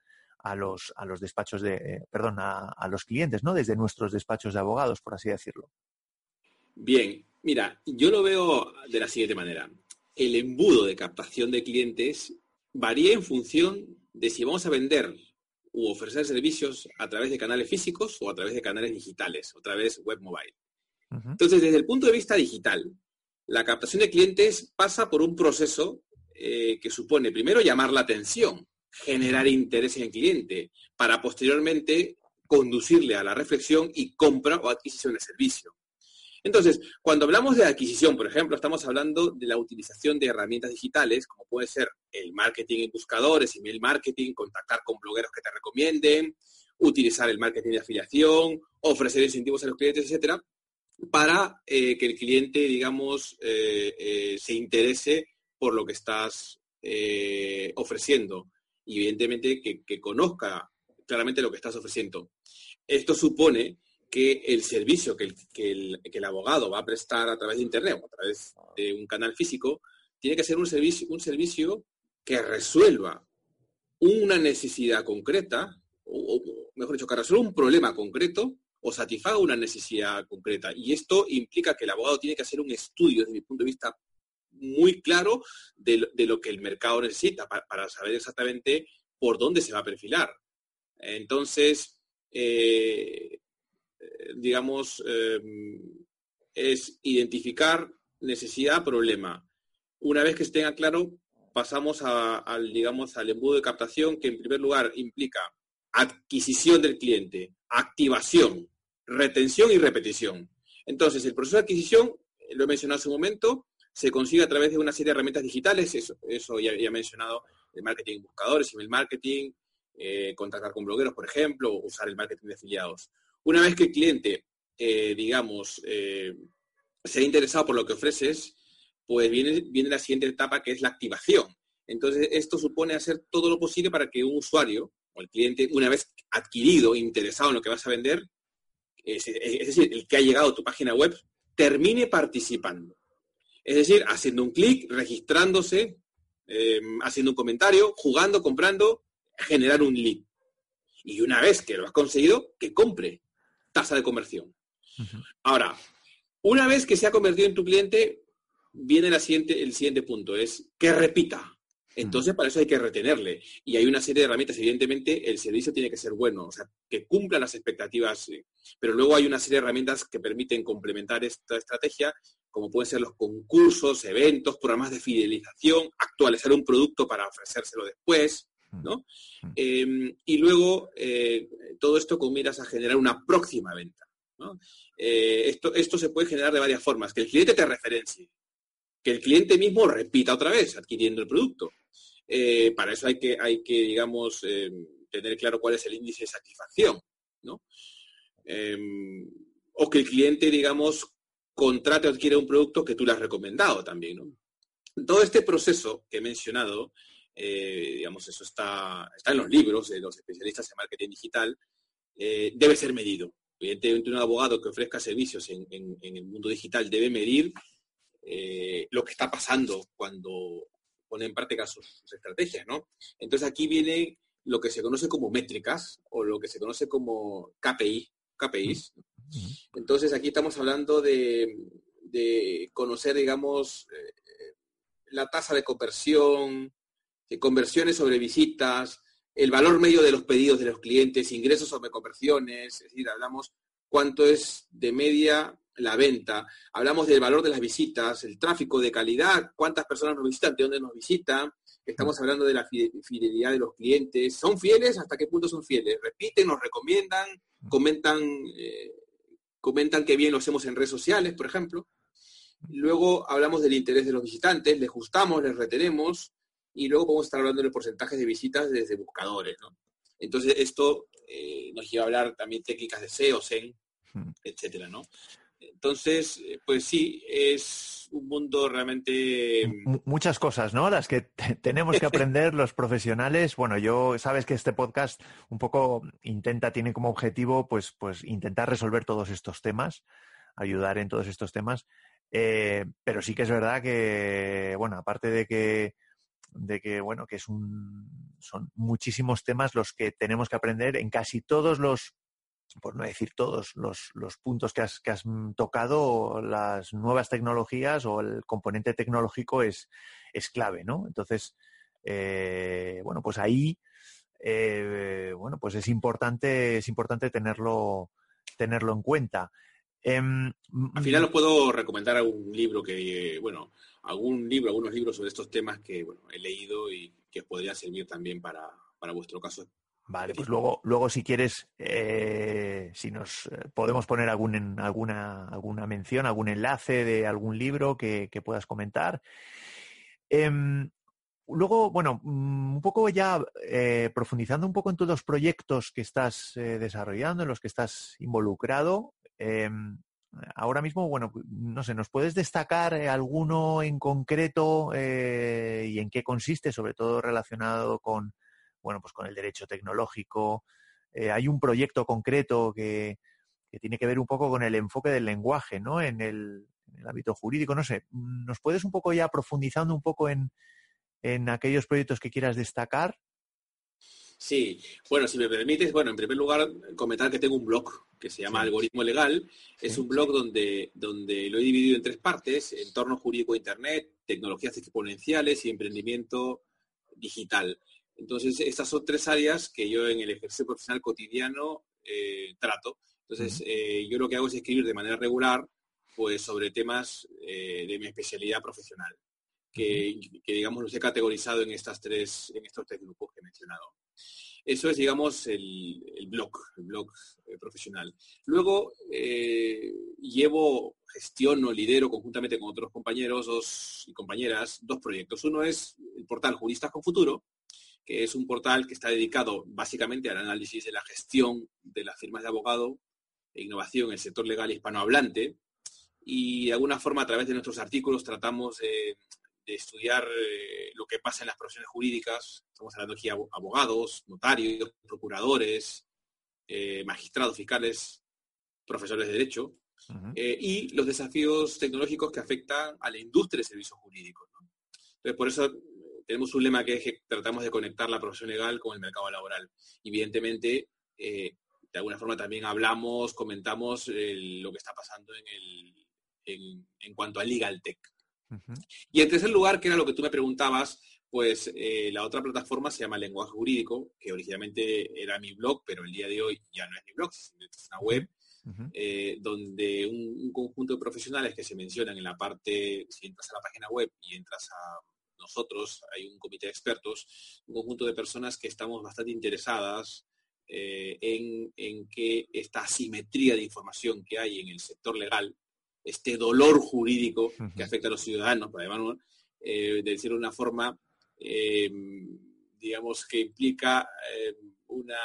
los, a los despachos de, eh, perdón, a, a los clientes, ¿no? Desde nuestros despachos de abogados, por así decirlo. Bien, Mira, yo lo veo de la siguiente manera. El embudo de captación de clientes varía en función de si vamos a vender u ofrecer servicios a través de canales físicos o a través de canales digitales, o a través web mobile. Entonces, desde el punto de vista digital, la captación de clientes pasa por un proceso eh, que supone primero llamar la atención, generar interés en el cliente, para posteriormente conducirle a la reflexión y compra o adquisición de servicio. Entonces, cuando hablamos de adquisición, por ejemplo, estamos hablando de la utilización de herramientas digitales, como puede ser el marketing en buscadores, email marketing, contactar con blogueros que te recomienden, utilizar el marketing de afiliación, ofrecer incentivos a los clientes, etcétera, para eh, que el cliente, digamos, eh, eh, se interese por lo que estás ofreciendo evidentemente que conozca claramente lo que estás ofreciendo. Esto supone que el servicio que el, abogado va a prestar a través de Internet o a través de un canal físico, tiene que ser un servicio, un servicio que resuelva una necesidad concreta, o, mejor dicho, que resuelva un problema concreto o satisfaga una necesidad concreta. Y esto implica que el abogado tiene que hacer un estudio, desde mi punto de vista, muy claro de, lo que el mercado necesita para, saber exactamente por dónde se va a perfilar. Entonces, eh, digamos, em, es identificar necesidad, problema. Una vez que se tenga claro, pasamos digamos, al embudo de captación que en primer lugar implica adquisición del cliente, activación, retención y repetición. Entonces, el proceso de adquisición, lo he mencionado hace un momento, se consigue a través de una serie de herramientas digitales, eso, eso ya, he mencionado, el marketing en buscadores, email marketing, eh, contactar con blogueros, por ejemplo, usar el marketing de afiliados. Una vez que el cliente, eh, digamos, eh, se ha interesado por lo que ofreces, pues viene, viene la siguiente etapa que es la activación. Entonces, esto supone hacer todo lo posible para que un usuario o el cliente, una vez adquirido, interesado en lo que vas a vender, es, decir, el que ha llegado a tu página web, termine participando. Es decir, haciendo un clic, registrándose, eh, haciendo un comentario, jugando, comprando, generar un lead. Y una vez que lo has conseguido, que compre tasa de conversión. Ahora, una vez que se ha convertido en tu cliente, viene la siguiente, el siguiente punto, es que repita. Entonces, para eso hay que retenerle. Y hay una serie de herramientas. Evidentemente, el servicio tiene que ser bueno, o sea, que cumpla las expectativas. Pero luego hay una serie de herramientas que permiten complementar esta estrategia, como pueden ser los concursos, eventos, programas de fidelización, actualizar un producto para ofrecérselo después, ¿no? Em, y luego, eh, todo esto con miras a generar una próxima venta. Eh, esto, esto se puede generar de varias formas. Que el cliente te referencie, que el cliente mismo repita otra vez adquiriendo el producto. Eh, para eso hay que, hay que digamos, em, tener claro cuál es el índice de satisfacción. ¿no? Em, o que el cliente, digamos, contrate o adquiere un producto que tú le has recomendado también. Todo este proceso que he mencionado eh, digamos, eso está, está en los libros de los especialistas en marketing digital, eh, debe ser medido. Evidentemente, un abogado que ofrezca servicios en, el mundo digital debe medir eh, lo que está pasando cuando pone en práctica sus, estrategias, ¿no? Entonces aquí viene lo que se conoce como métricas o lo que se conoce como KPI, KPIs. Entonces aquí estamos hablando de, de conocer, digamos, la tasa de conversión, conversiones sobre visitas, el valor medio de los pedidos de los clientes, ingresos sobre conversiones, es decir, hablamos cuánto es de media la venta, hablamos del valor de las visitas, el tráfico de calidad, cuántas personas nos visitan, de dónde nos visitan, estamos hablando de la fidelidad de los clientes, ¿son fieles? ¿Hasta qué punto son fieles? ¿Repiten, nos recomiendan, comentan, eh, comentan qué bien lo hacemos en redes sociales, por ejemplo? Luego hablamos del interés de los visitantes, les gustamos, les retenemos, y luego podemos estar hablando de porcentajes de visitas desde buscadores, ¿no? Entonces, esto eh, nos lleva a hablar también técnicas de SEO, SEM, hmm. etcétera, ¿no? Entonces, eh, pues sí, es un mundo realmente... Muchas cosas, ¿no? Las que tenemos que aprender los profesionales. Bueno, yo, sabes que este podcast un poco intenta, tiene como objetivo, pues, pues intentar resolver todos estos temas, ayudar en todos estos temas. Eh, pero sí que es verdad que, bueno, aparte de que de que, bueno, que es un, son muchísimos temas los que tenemos que aprender en casi todos los por no decir todos los, puntos que has, que has, tocado, las nuevas tecnologías o el componente tecnológico es, es clave, ¿no? Entonces, eh, bueno, pues ahí, eh, bueno, pues es importante, es importante tenerlo, tenerlo en cuenta. Em, Al final os puedo recomendar algún libro que, bueno, algún libro, algunos libros sobre estos temas que bueno, he leído y que os podría servir también para, para vuestro caso Vale, pues luego, luego si quieres, eh, si nos eh, podemos poner algún, alguna, alguna mención, algún enlace de algún libro que, puedas comentar. Em, luego, bueno, mm, un poco ya eh, profundizando un poco en todos los proyectos que estás desarrollando, en los que estás involucrado. Em, ahora mismo, bueno, no sé, ¿nos puedes destacar alguno en concreto y en qué consiste, sobre todo relacionado con bueno, pues con el derecho tecnológico. Eh, hay un proyecto concreto que, tiene que ver un poco con el enfoque del lenguaje, ¿no? En el, ámbito jurídico, no sé. ¿Nos puedes un poco ya profundizando un poco en, aquellos proyectos que quieras destacar? Sí, bueno, si me permites, bueno, en primer lugar, comentar que tengo un blog que se llama Algoritmo Legal. Es un blog donde, donde lo he dividido en tres partes, entorno jurídico Internet, tecnologías exponenciales y emprendimiento digital. Entonces, estas son tres áreas que yo en el ejercicio profesional cotidiano eh, trato. Entonces, eh, yo lo que hago es escribir de manera regular pues, sobre temas eh, de mi especialidad profesional, que, digamos los he categorizado en, estas tres, en estos tres grupos que he mencionado. Eso es, digamos, el, blog, el blog profesional. Luego, llevo, gestiono, lidero conjuntamente con otros compañeros y compañeras dos proyectos. Uno es el portal Juristas con Futuro, que es un portal que está dedicado básicamente al análisis de la gestión de las firmas de abogado e innovación en el sector legal hispanohablante. Y de alguna forma, a través de nuestros artículos, tratamos de, estudiar eh, lo que pasa en las profesiones jurídicas. Estamos hablando aquí de abogados, notarios, procuradores, eh, magistrados, fiscales, profesores de derecho, eh, y los desafíos tecnológicos que afectan a la industria de servicios jurídicos. Entonces, por eso tenemos un lema que es que tratamos de conectar la profesión legal con el mercado laboral. Evidentemente, eh, de alguna forma también hablamos, comentamos lo que está pasando en, el, en, cuanto a Legal Tech. Y en tercer lugar, que era lo que tú me preguntabas, pues eh, la otra plataforma se llama Lenguaje Jurídico, que originalmente era mi blog, pero el día de hoy ya no es mi blog, es una web, eh, donde un, un, conjunto de profesionales que se mencionan en la parte, si entras a la página web y entras a nosotros, hay un comité de expertos, un conjunto de personas que estamos bastante interesadas eh, en, que esta asimetría de información que hay en el sector legal, este dolor jurídico que afecta a los ciudadanos, para eh, de decir una forma, eh, digamos, que implica una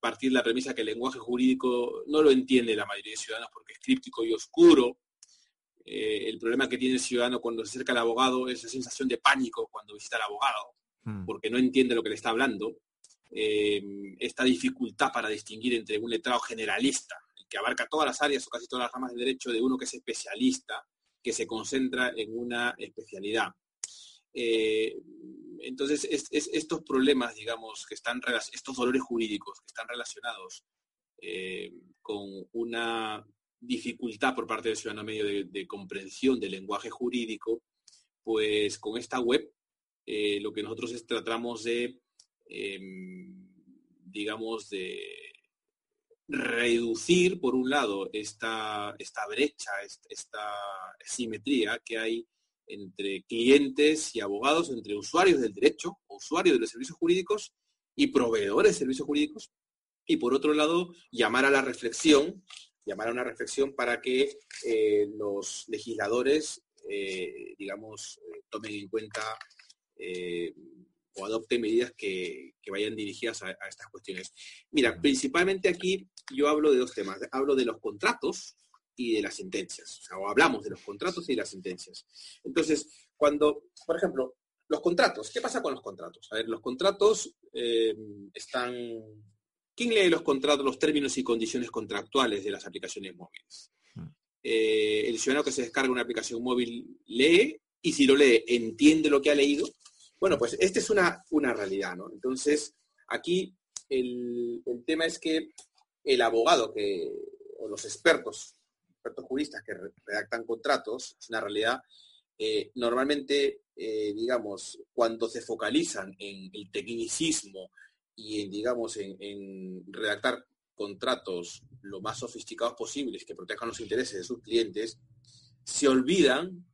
partir de la premisa que el lenguaje jurídico no lo entiende la mayoría de ciudadanos porque es críptico y oscuro, eh, el problema que tiene el ciudadano cuando se acerca al abogado es la sensación de pánico cuando visita al abogado, hmm. porque no entiende lo que le está hablando. Eh, esta dificultad para distinguir entre un letrado generalista, que abarca todas las áreas o casi todas las ramas del derecho, de uno que es especialista, que se concentra en una especialidad. Eh, entonces, estos problemas, digamos, que están, estos dolores jurídicos que están relacionados con una dificultad por parte del ciudadano medio de, comprensión del lenguaje jurídico, pues con esta web eh, lo que nosotros tratamos de, em, digamos, de reducir, por un lado, esta, esta brecha, esta, simetría que hay entre clientes y abogados, entre usuarios del derecho, usuarios de los servicios jurídicos y proveedores de servicios jurídicos, y por otro lado, llamar a la reflexión llamar a una reflexión para que eh, los legisladores, eh, digamos, eh, tomen en cuenta o adopten medidas que, vayan dirigidas a, estas cuestiones. Mira, principalmente aquí yo hablo de dos temas. Hablo de los contratos y de las sentencias. O, hablamos de los contratos y de las sentencias. Entonces, cuando, por ejemplo, los contratos, ¿qué pasa con los contratos? A ver, los contratos están ¿Quién lee los contratos, los términos y condiciones contractuales de las aplicaciones móviles? Mm. Eh, el ciudadano que se descarga una aplicación móvil lee y si lo lee entiende lo que ha leído. Bueno, pues esta es una, una realidad, ¿no? Entonces, aquí el, tema es que el abogado que, o los expertos, expertos juristas que redactan contratos, es una realidad, eh, normalmente, eh, digamos, cuando se focalizan en el tecnicismo y en, digamos, en, redactar contratos lo más sofisticados posibles que protejan los intereses de sus clientes, se olvidan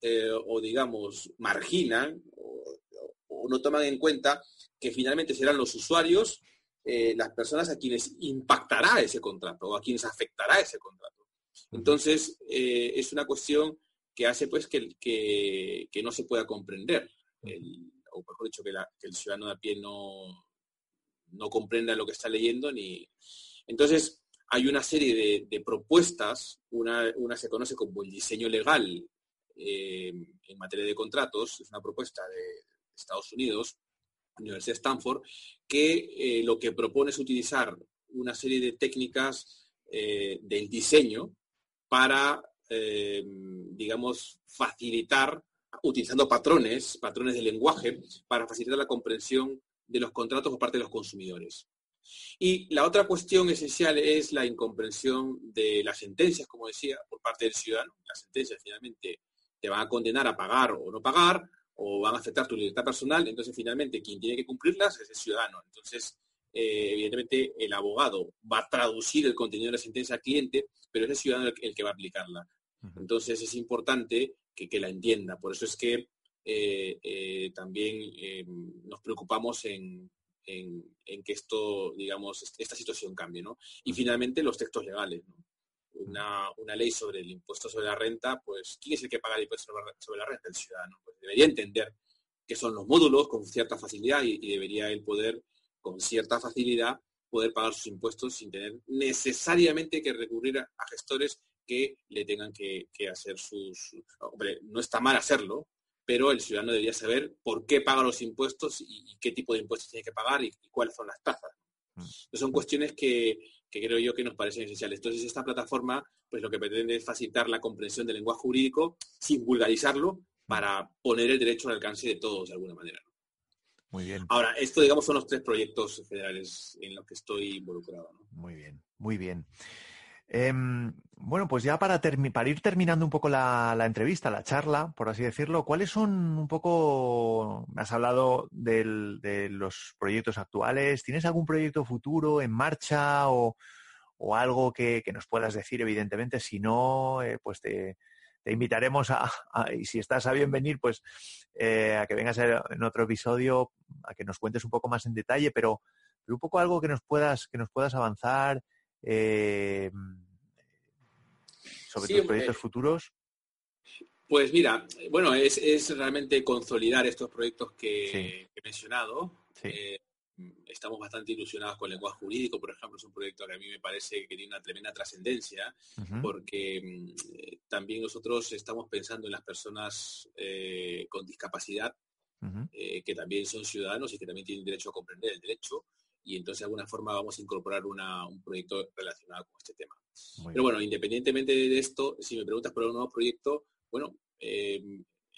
eh, o, digamos, marginan o, no toman en cuenta que finalmente serán los usuarios eh, las personas a quienes impactará ese contrato o a quienes afectará ese contrato. Entonces, eh, es una cuestión que hace pues que, que, no se pueda comprender, o mejor dicho, que, el ciudadano de a pie no, no comprenda lo que está leyendo. ni Entonces, hay una serie de, propuestas, una, una, se conoce como el diseño legal eh, en materia de contratos, es una propuesta de Estados Unidos, Universidad de Stanford, que eh, lo que propone es utilizar una serie de técnicas eh, del diseño para, digamos, facilitar, utilizando patrones, patrones de lenguaje, para facilitar la comprensión de los contratos por parte de los consumidores. Y la otra cuestión esencial es la incomprensión de las sentencias, como decía, por parte del ciudadano. Las sentencias finalmente te van a condenar a pagar o no pagar, o van a afectar tu libertad personal, entonces finalmente quien tiene que cumplirlas es el ciudadano. Entonces, eh, evidentemente, el abogado va a traducir el contenido de la sentencia al cliente, pero es el ciudadano el, que va a aplicarla. Entonces, es importante que, la entienda. Por eso es que también nos preocupamos en, que esto, digamos, esta situación cambie, ¿no? Y finalmente, los textos legales, ¿no? una, ley sobre el impuesto sobre la renta, pues ¿quién es el que paga el impuesto sobre la renta? El ciudadano. Pues debería entender qué son los módulos con cierta facilidad y, debería él poder, con cierta facilidad, poder pagar sus impuestos sin tener necesariamente que recurrir a, gestores que le tengan que, hacer sus... Hombre, no está mal hacerlo, pero el ciudadano debería saber por qué paga los impuestos y, qué tipo de impuestos tiene que pagar y, cuáles son las tasas. Mm. son cuestiones que, que creo yo que nos parecen esenciales. Entonces, esta plataforma, pues lo que pretende es facilitar la comprensión del lenguaje jurídico sin vulgarizarlo para poner el derecho al alcance de todos de alguna manera. Muy bien. Ahora, esto, digamos, son los tres proyectos federales en los que estoy involucrado. Muy bien, muy bien. Em, bueno, pues ya para, ir terminando un poco la, entrevista, la charla, por así decirlo, ¿cuáles son un poco, me has hablado de los proyectos actuales, ¿tienes algún proyecto futuro en marcha o, algo que, nos puedas decir, evidentemente? Si no, eh, pues te, invitaremos a, y si estás a bien venir, pues eh, a que vengas en otro episodio, a que nos cuentes un poco más en detalle, pero, pero un poco algo que nos puedas, que nos puedas avanzar eh, sobre tus proyectos futuros? Pues mira, bueno, es, realmente consolidar estos proyectos que, he mencionado. Eh, estamos bastante ilusionados con el lenguaje jurídico, por ejemplo, es un proyecto que a mí me parece que tiene una tremenda trascendencia, porque mm, también nosotros estamos pensando en las personas eh, con discapacidad, que también son ciudadanos y que también tienen derecho a comprender el derecho y entonces de alguna forma vamos a incorporar un proyecto relacionado con este tema. Pero bueno, independientemente de esto, si me preguntas por un nuevo proyecto, bueno, eh,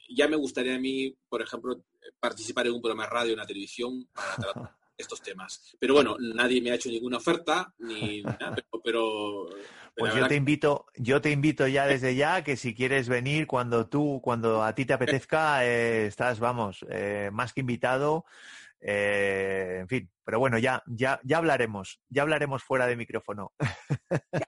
ya me gustaría a mí, por ejemplo, participar en un programa de radio, en una televisión, para tratar estos temas. Pero bueno, nadie me ha hecho ninguna oferta, ni nada, pero, pues yo te invito, yo te invito ya desde ya que si quieres venir cuando tú, cuando a ti te apetezca, eh, estás, vamos, eh, más que invitado. Eh, en fin, pero bueno, ya, ya, ya hablaremos, ya hablaremos fuera de micrófono.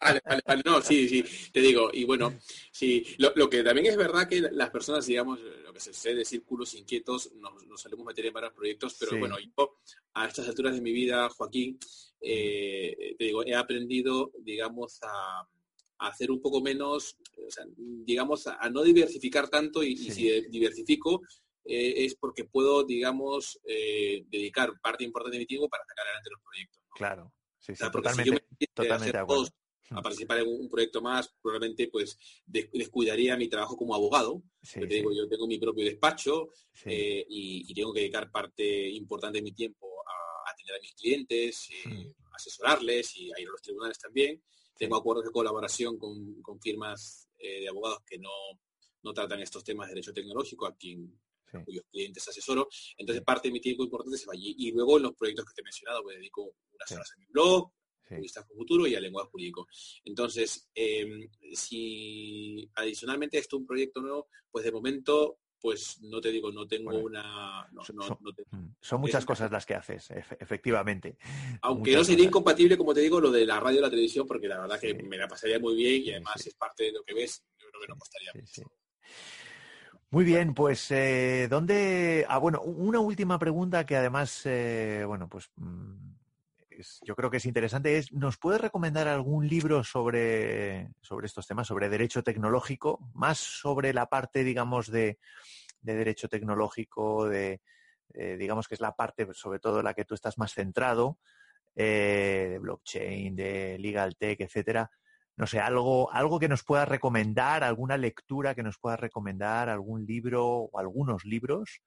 Vale, vale, vale, no, sí, sí, te digo, y bueno, sí, lo, que también es verdad que las personas, digamos, lo que se sé de círculos inquietos, nos, nos solemos meter en varios proyectos, pero bueno, yo a estas alturas de mi vida, Joaquín, eh, te digo, he aprendido, digamos, a, hacer un poco menos, o sea, digamos, a, no diversificar tanto y, y si diversifico, eh, es porque puedo, digamos, eh, dedicar parte importante de mi tiempo para sacar adelante los proyectos. Claro, sí, sí, totalmente, totalmente de acuerdo. a mm. participar en un proyecto más, probablemente pues descuidaría mi trabajo como abogado. yo, te digo, yo tengo mi propio despacho eh, y, tengo que dedicar parte importante de mi tiempo a atender a mis clientes, mm. asesorarles y a ir a los tribunales también. Tengo acuerdos de colaboración con, con firmas de abogados que no, no tratan estos temas de derecho tecnológico, a quien cuyos clientes asesoro. Entonces, parte de mi tiempo importante se va allí. Y luego en los proyectos que te he mencionado, me dedico unas horas en mi blog, vista futuro y al lenguaje jurídico. Entonces, em, si adicionalmente esto un proyecto nuevo, pues de momento pues no te digo, no tengo una... Mm, son, muchas cosas las que haces, efectivamente. Aunque no sería incompatible, como te digo, lo de la radio y la televisión, porque la verdad que me la pasaría muy bien y además es parte de lo que ves, yo creo que no costaría mucho. Muy bien, pues eh, ¿dónde? Ah, bueno, una última pregunta que además, eh, bueno, pues mm, yo creo que es interesante es, ¿nos puedes recomendar algún libro sobre, sobre estos temas, sobre derecho tecnológico, más sobre la parte, digamos, de, derecho tecnológico, de, eh, digamos que es la parte, sobre todo, en la que tú estás más centrado, de blockchain, de legal tech, etcétera? No sé, algo, algo que nos pueda recomendar, alguna lectura que nos pueda recomendar, algún libro o algunos libros,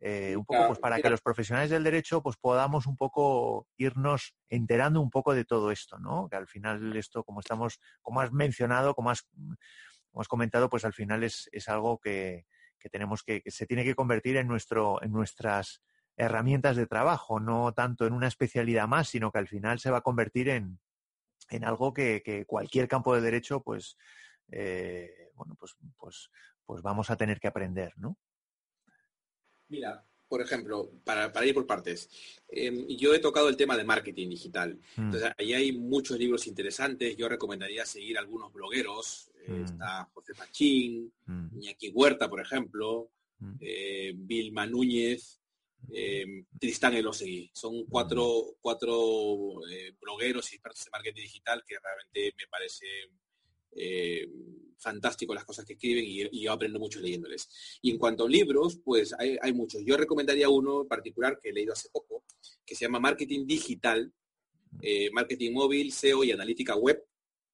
eh, un poco pues para que los profesionales del derecho pues podamos un poco irnos enterando un poco de todo esto, ¿no? Que al final esto, como estamos, como has mencionado, como has, como has comentado, pues al final es, es algo que, que tenemos que, que, se tiene que convertir en nuestro, en nuestras herramientas de trabajo, no tanto en una especialidad más, sino que al final se va a convertir en, en algo que, cualquier campo de derecho, pues, eh, bueno, pues, pues, pues vamos a tener que aprender, ¿no? Mira, por ejemplo, para, ir por partes, em, yo he tocado el tema de marketing digital. Mm. Entonces, ahí hay muchos libros interesantes. Yo recomendaría seguir algunos blogueros. Eh, mm. Está José Machín, mm. Iñaki Huerta, por ejemplo, eh, Vilma Núñez, eh, Tristán Elosegui. Son cuatro, cuatro eh, blogueros y expertos de marketing digital que realmente me parece eh, fantástico las cosas que escriben y, yo aprendo mucho leyéndoles. Y en cuanto a libros, pues hay, muchos. Yo recomendaría uno en particular que he leído hace poco, que se llama Marketing Digital, eh, Marketing Móvil, SEO y Analítica Web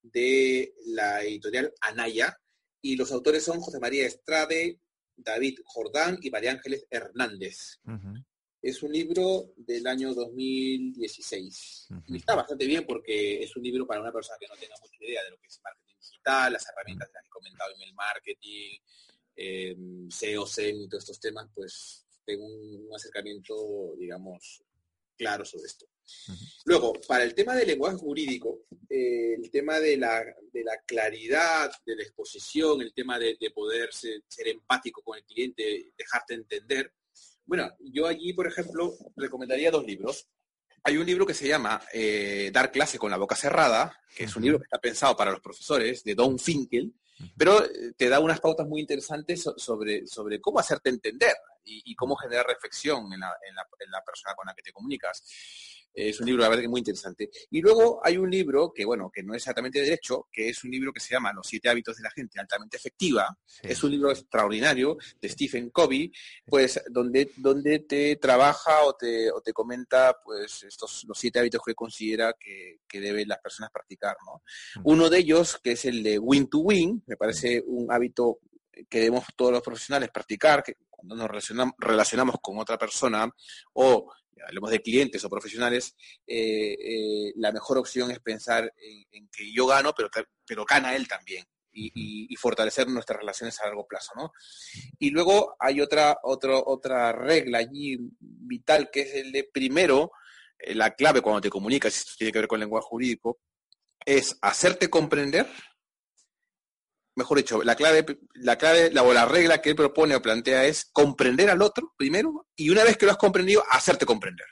de la editorial Anaya. Y los autores son José María Estrade, David Jordán y María Ángeles Hernández. Es un libro del año 2016. Y está bastante bien porque es un libro para una persona que no tenga mucha idea de lo que es marketing digital, las herramientas que he comentado, email marketing, eh, SEO, SEM y todos estos temas, pues tengo un acercamiento, digamos, claro sobre esto. Luego, para el tema del lenguaje jurídico, eh, el tema de la, claridad, de la exposición, el tema de, poder ser, empático con el cliente, dejarte entender. Bueno, yo allí, por ejemplo, recomendaría dos libros. Hay un libro que se llama eh, Dar clase con la boca cerrada, que es un libro que está pensado para los profesores, de Don Finkel, pero eh, te da unas pautas muy interesantes sobre, sobre cómo hacerte entender y, cómo generar reflexión en la, en la persona con la que te comunicas. Es un libro, la verdad, que muy interesante. Y luego hay un libro que, bueno, que no es exactamente de derecho, que es un libro que se llama Los siete hábitos de la gente altamente efectiva. Es un libro extraordinario de Stephen Covey, pues donde, donde te trabaja o te, o te comenta pues estos los siete hábitos que considera que, que deben las personas practicar, ¿no? Uno de ellos, que es el de win to win, me parece un hábito que debemos todos los profesionales practicar, que cuando nos relacionamos, relacionamos con otra persona o hablemos de clientes o profesionales, eh, eh, la mejor opción es pensar en, que yo gano, pero, pero gana él también. Y, fortalecer nuestras relaciones a largo plazo, ¿no? Y luego hay otra, otra, otra regla allí vital que es el de primero, eh, la clave cuando te comunicas, esto tiene que ver con el lenguaje jurídico, es hacerte comprender mejor dicho, la clave, la clave, la, o la regla que él propone o plantea es comprender al otro primero y una vez que lo has comprendido, hacerte comprender.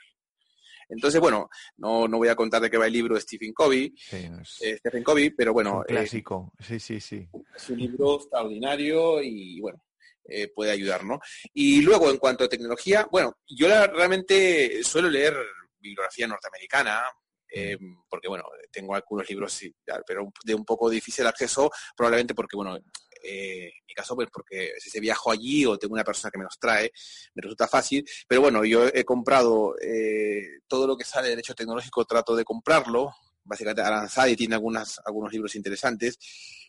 Entonces, bueno, no, no voy a contar de qué va el libro de Stephen Covey, eh, Stephen Covey, pero bueno. Es clásico, sí, sí, sí. Es un libro extraordinario y bueno, eh, puede ayudar, ¿no? Y luego, en cuanto a tecnología, bueno, yo realmente suelo leer bibliografía norteamericana, eh, porque bueno, tengo algunos libros, pero de un poco difícil acceso, probablemente porque, bueno, eh, en mi caso, pues porque si se viajo allí o tengo una persona que me los trae, me resulta fácil, pero bueno, yo he comprado eh, todo lo que sale de derecho tecnológico, trato de comprarlo, básicamente y tiene algunas, algunos libros interesantes,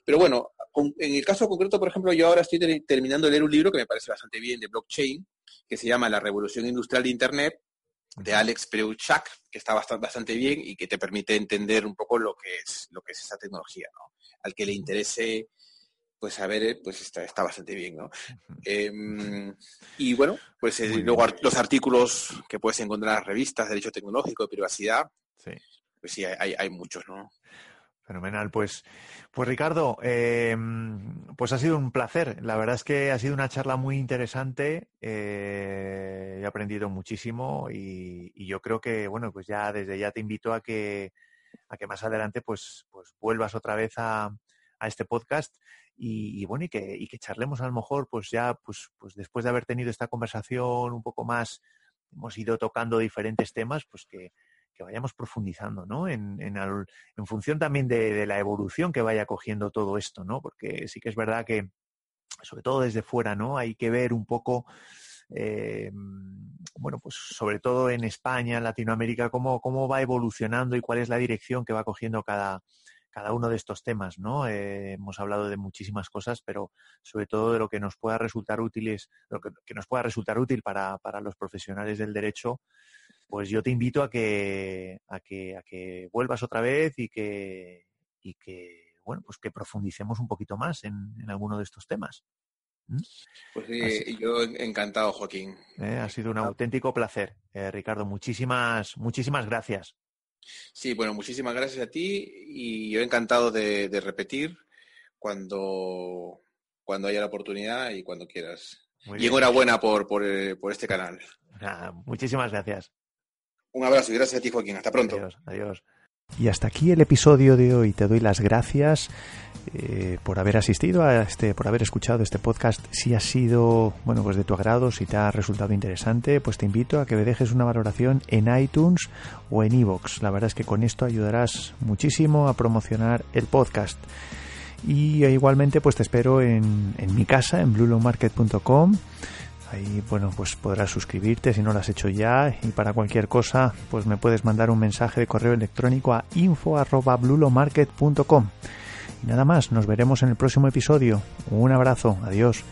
pero bueno, en el caso concreto, por ejemplo, yo ahora estoy terminando de leer un libro que me parece bastante bien de blockchain, que se llama La Revolución Industrial de Internet, de Alex Preuchak, que está bastante, bastante bien y que te permite entender un poco lo que es, lo que es esa tecnología, ¿no? Al que le interese, pues saber, pues está, está bastante bien, ¿no? Em, y bueno, pues eh, luego los artículos que puedes encontrar en las revistas de Derecho Tecnológico, de Privacidad, pues sí, hay, hay muchos, ¿no? Fenomenal. Pues, pues Ricardo, eh, pues ha sido un placer. La verdad es que ha sido una charla muy interesante. Eh, he aprendido muchísimo y, yo creo que, bueno, pues ya desde ya te invito a que, a que más adelante pues, pues vuelvas otra vez a, a este podcast y, bueno, y que, y que charlemos a lo mejor, pues ya, pues, pues después de haber tenido esta conversación un poco más, hemos ido tocando diferentes temas, pues que, que vayamos profundizando, ¿no? En, en, función también de, la evolución que vaya cogiendo todo esto, ¿no? Porque sí que es verdad que, sobre todo desde fuera, ¿no? Hay que ver un poco, eh, bueno, pues sobre todo en España, Latinoamérica, cómo, cómo va evolucionando y cuál es la dirección que va cogiendo cada, cada uno de estos temas, ¿no? Eh, hemos hablado de muchísimas cosas, pero sobre todo de lo que nos pueda resultar útiles, lo que, que nos pueda resultar útil para, para, los profesionales del derecho pues yo te invito a que, a que, a que vuelvas otra vez y que, y que, bueno, pues que profundicemos un poquito más en, en alguno de estos temas. Pues sí, yo encantado, Joaquín. Eh, ha sido un auténtico placer, eh, Ricardo. Muchísimas, muchísimas gracias. Sí, bueno, muchísimas gracias a ti y yo encantado de, repetir cuando, cuando haya la oportunidad y cuando quieras. y enhorabuena por, por, eh, por este canal. muchísimas gracias. Un abrazo y gracias a ti, Joaquín. Hasta pronto. Adiós, adiós. Y hasta aquí el episodio de hoy. Te doy las gracias eh, por haber asistido a este, por haber escuchado este podcast. Si ha sido, bueno, pues de tu agrado, si te ha resultado interesante, pues te invito a que me dejes una valoración en iTunes o en iVoox. La verdad es que con esto ayudarás muchísimo a promocionar el podcast. Y igualmente, pues te espero en, en mi casa, en bluelowmarket.com Ahí, bueno, pues podrás suscribirte si no lo has hecho ya y para cualquier cosa, pues me puedes mandar un mensaje de correo electrónico a info@blulomarket.com. Y nada más, nos veremos en el próximo episodio. Un abrazo, adiós.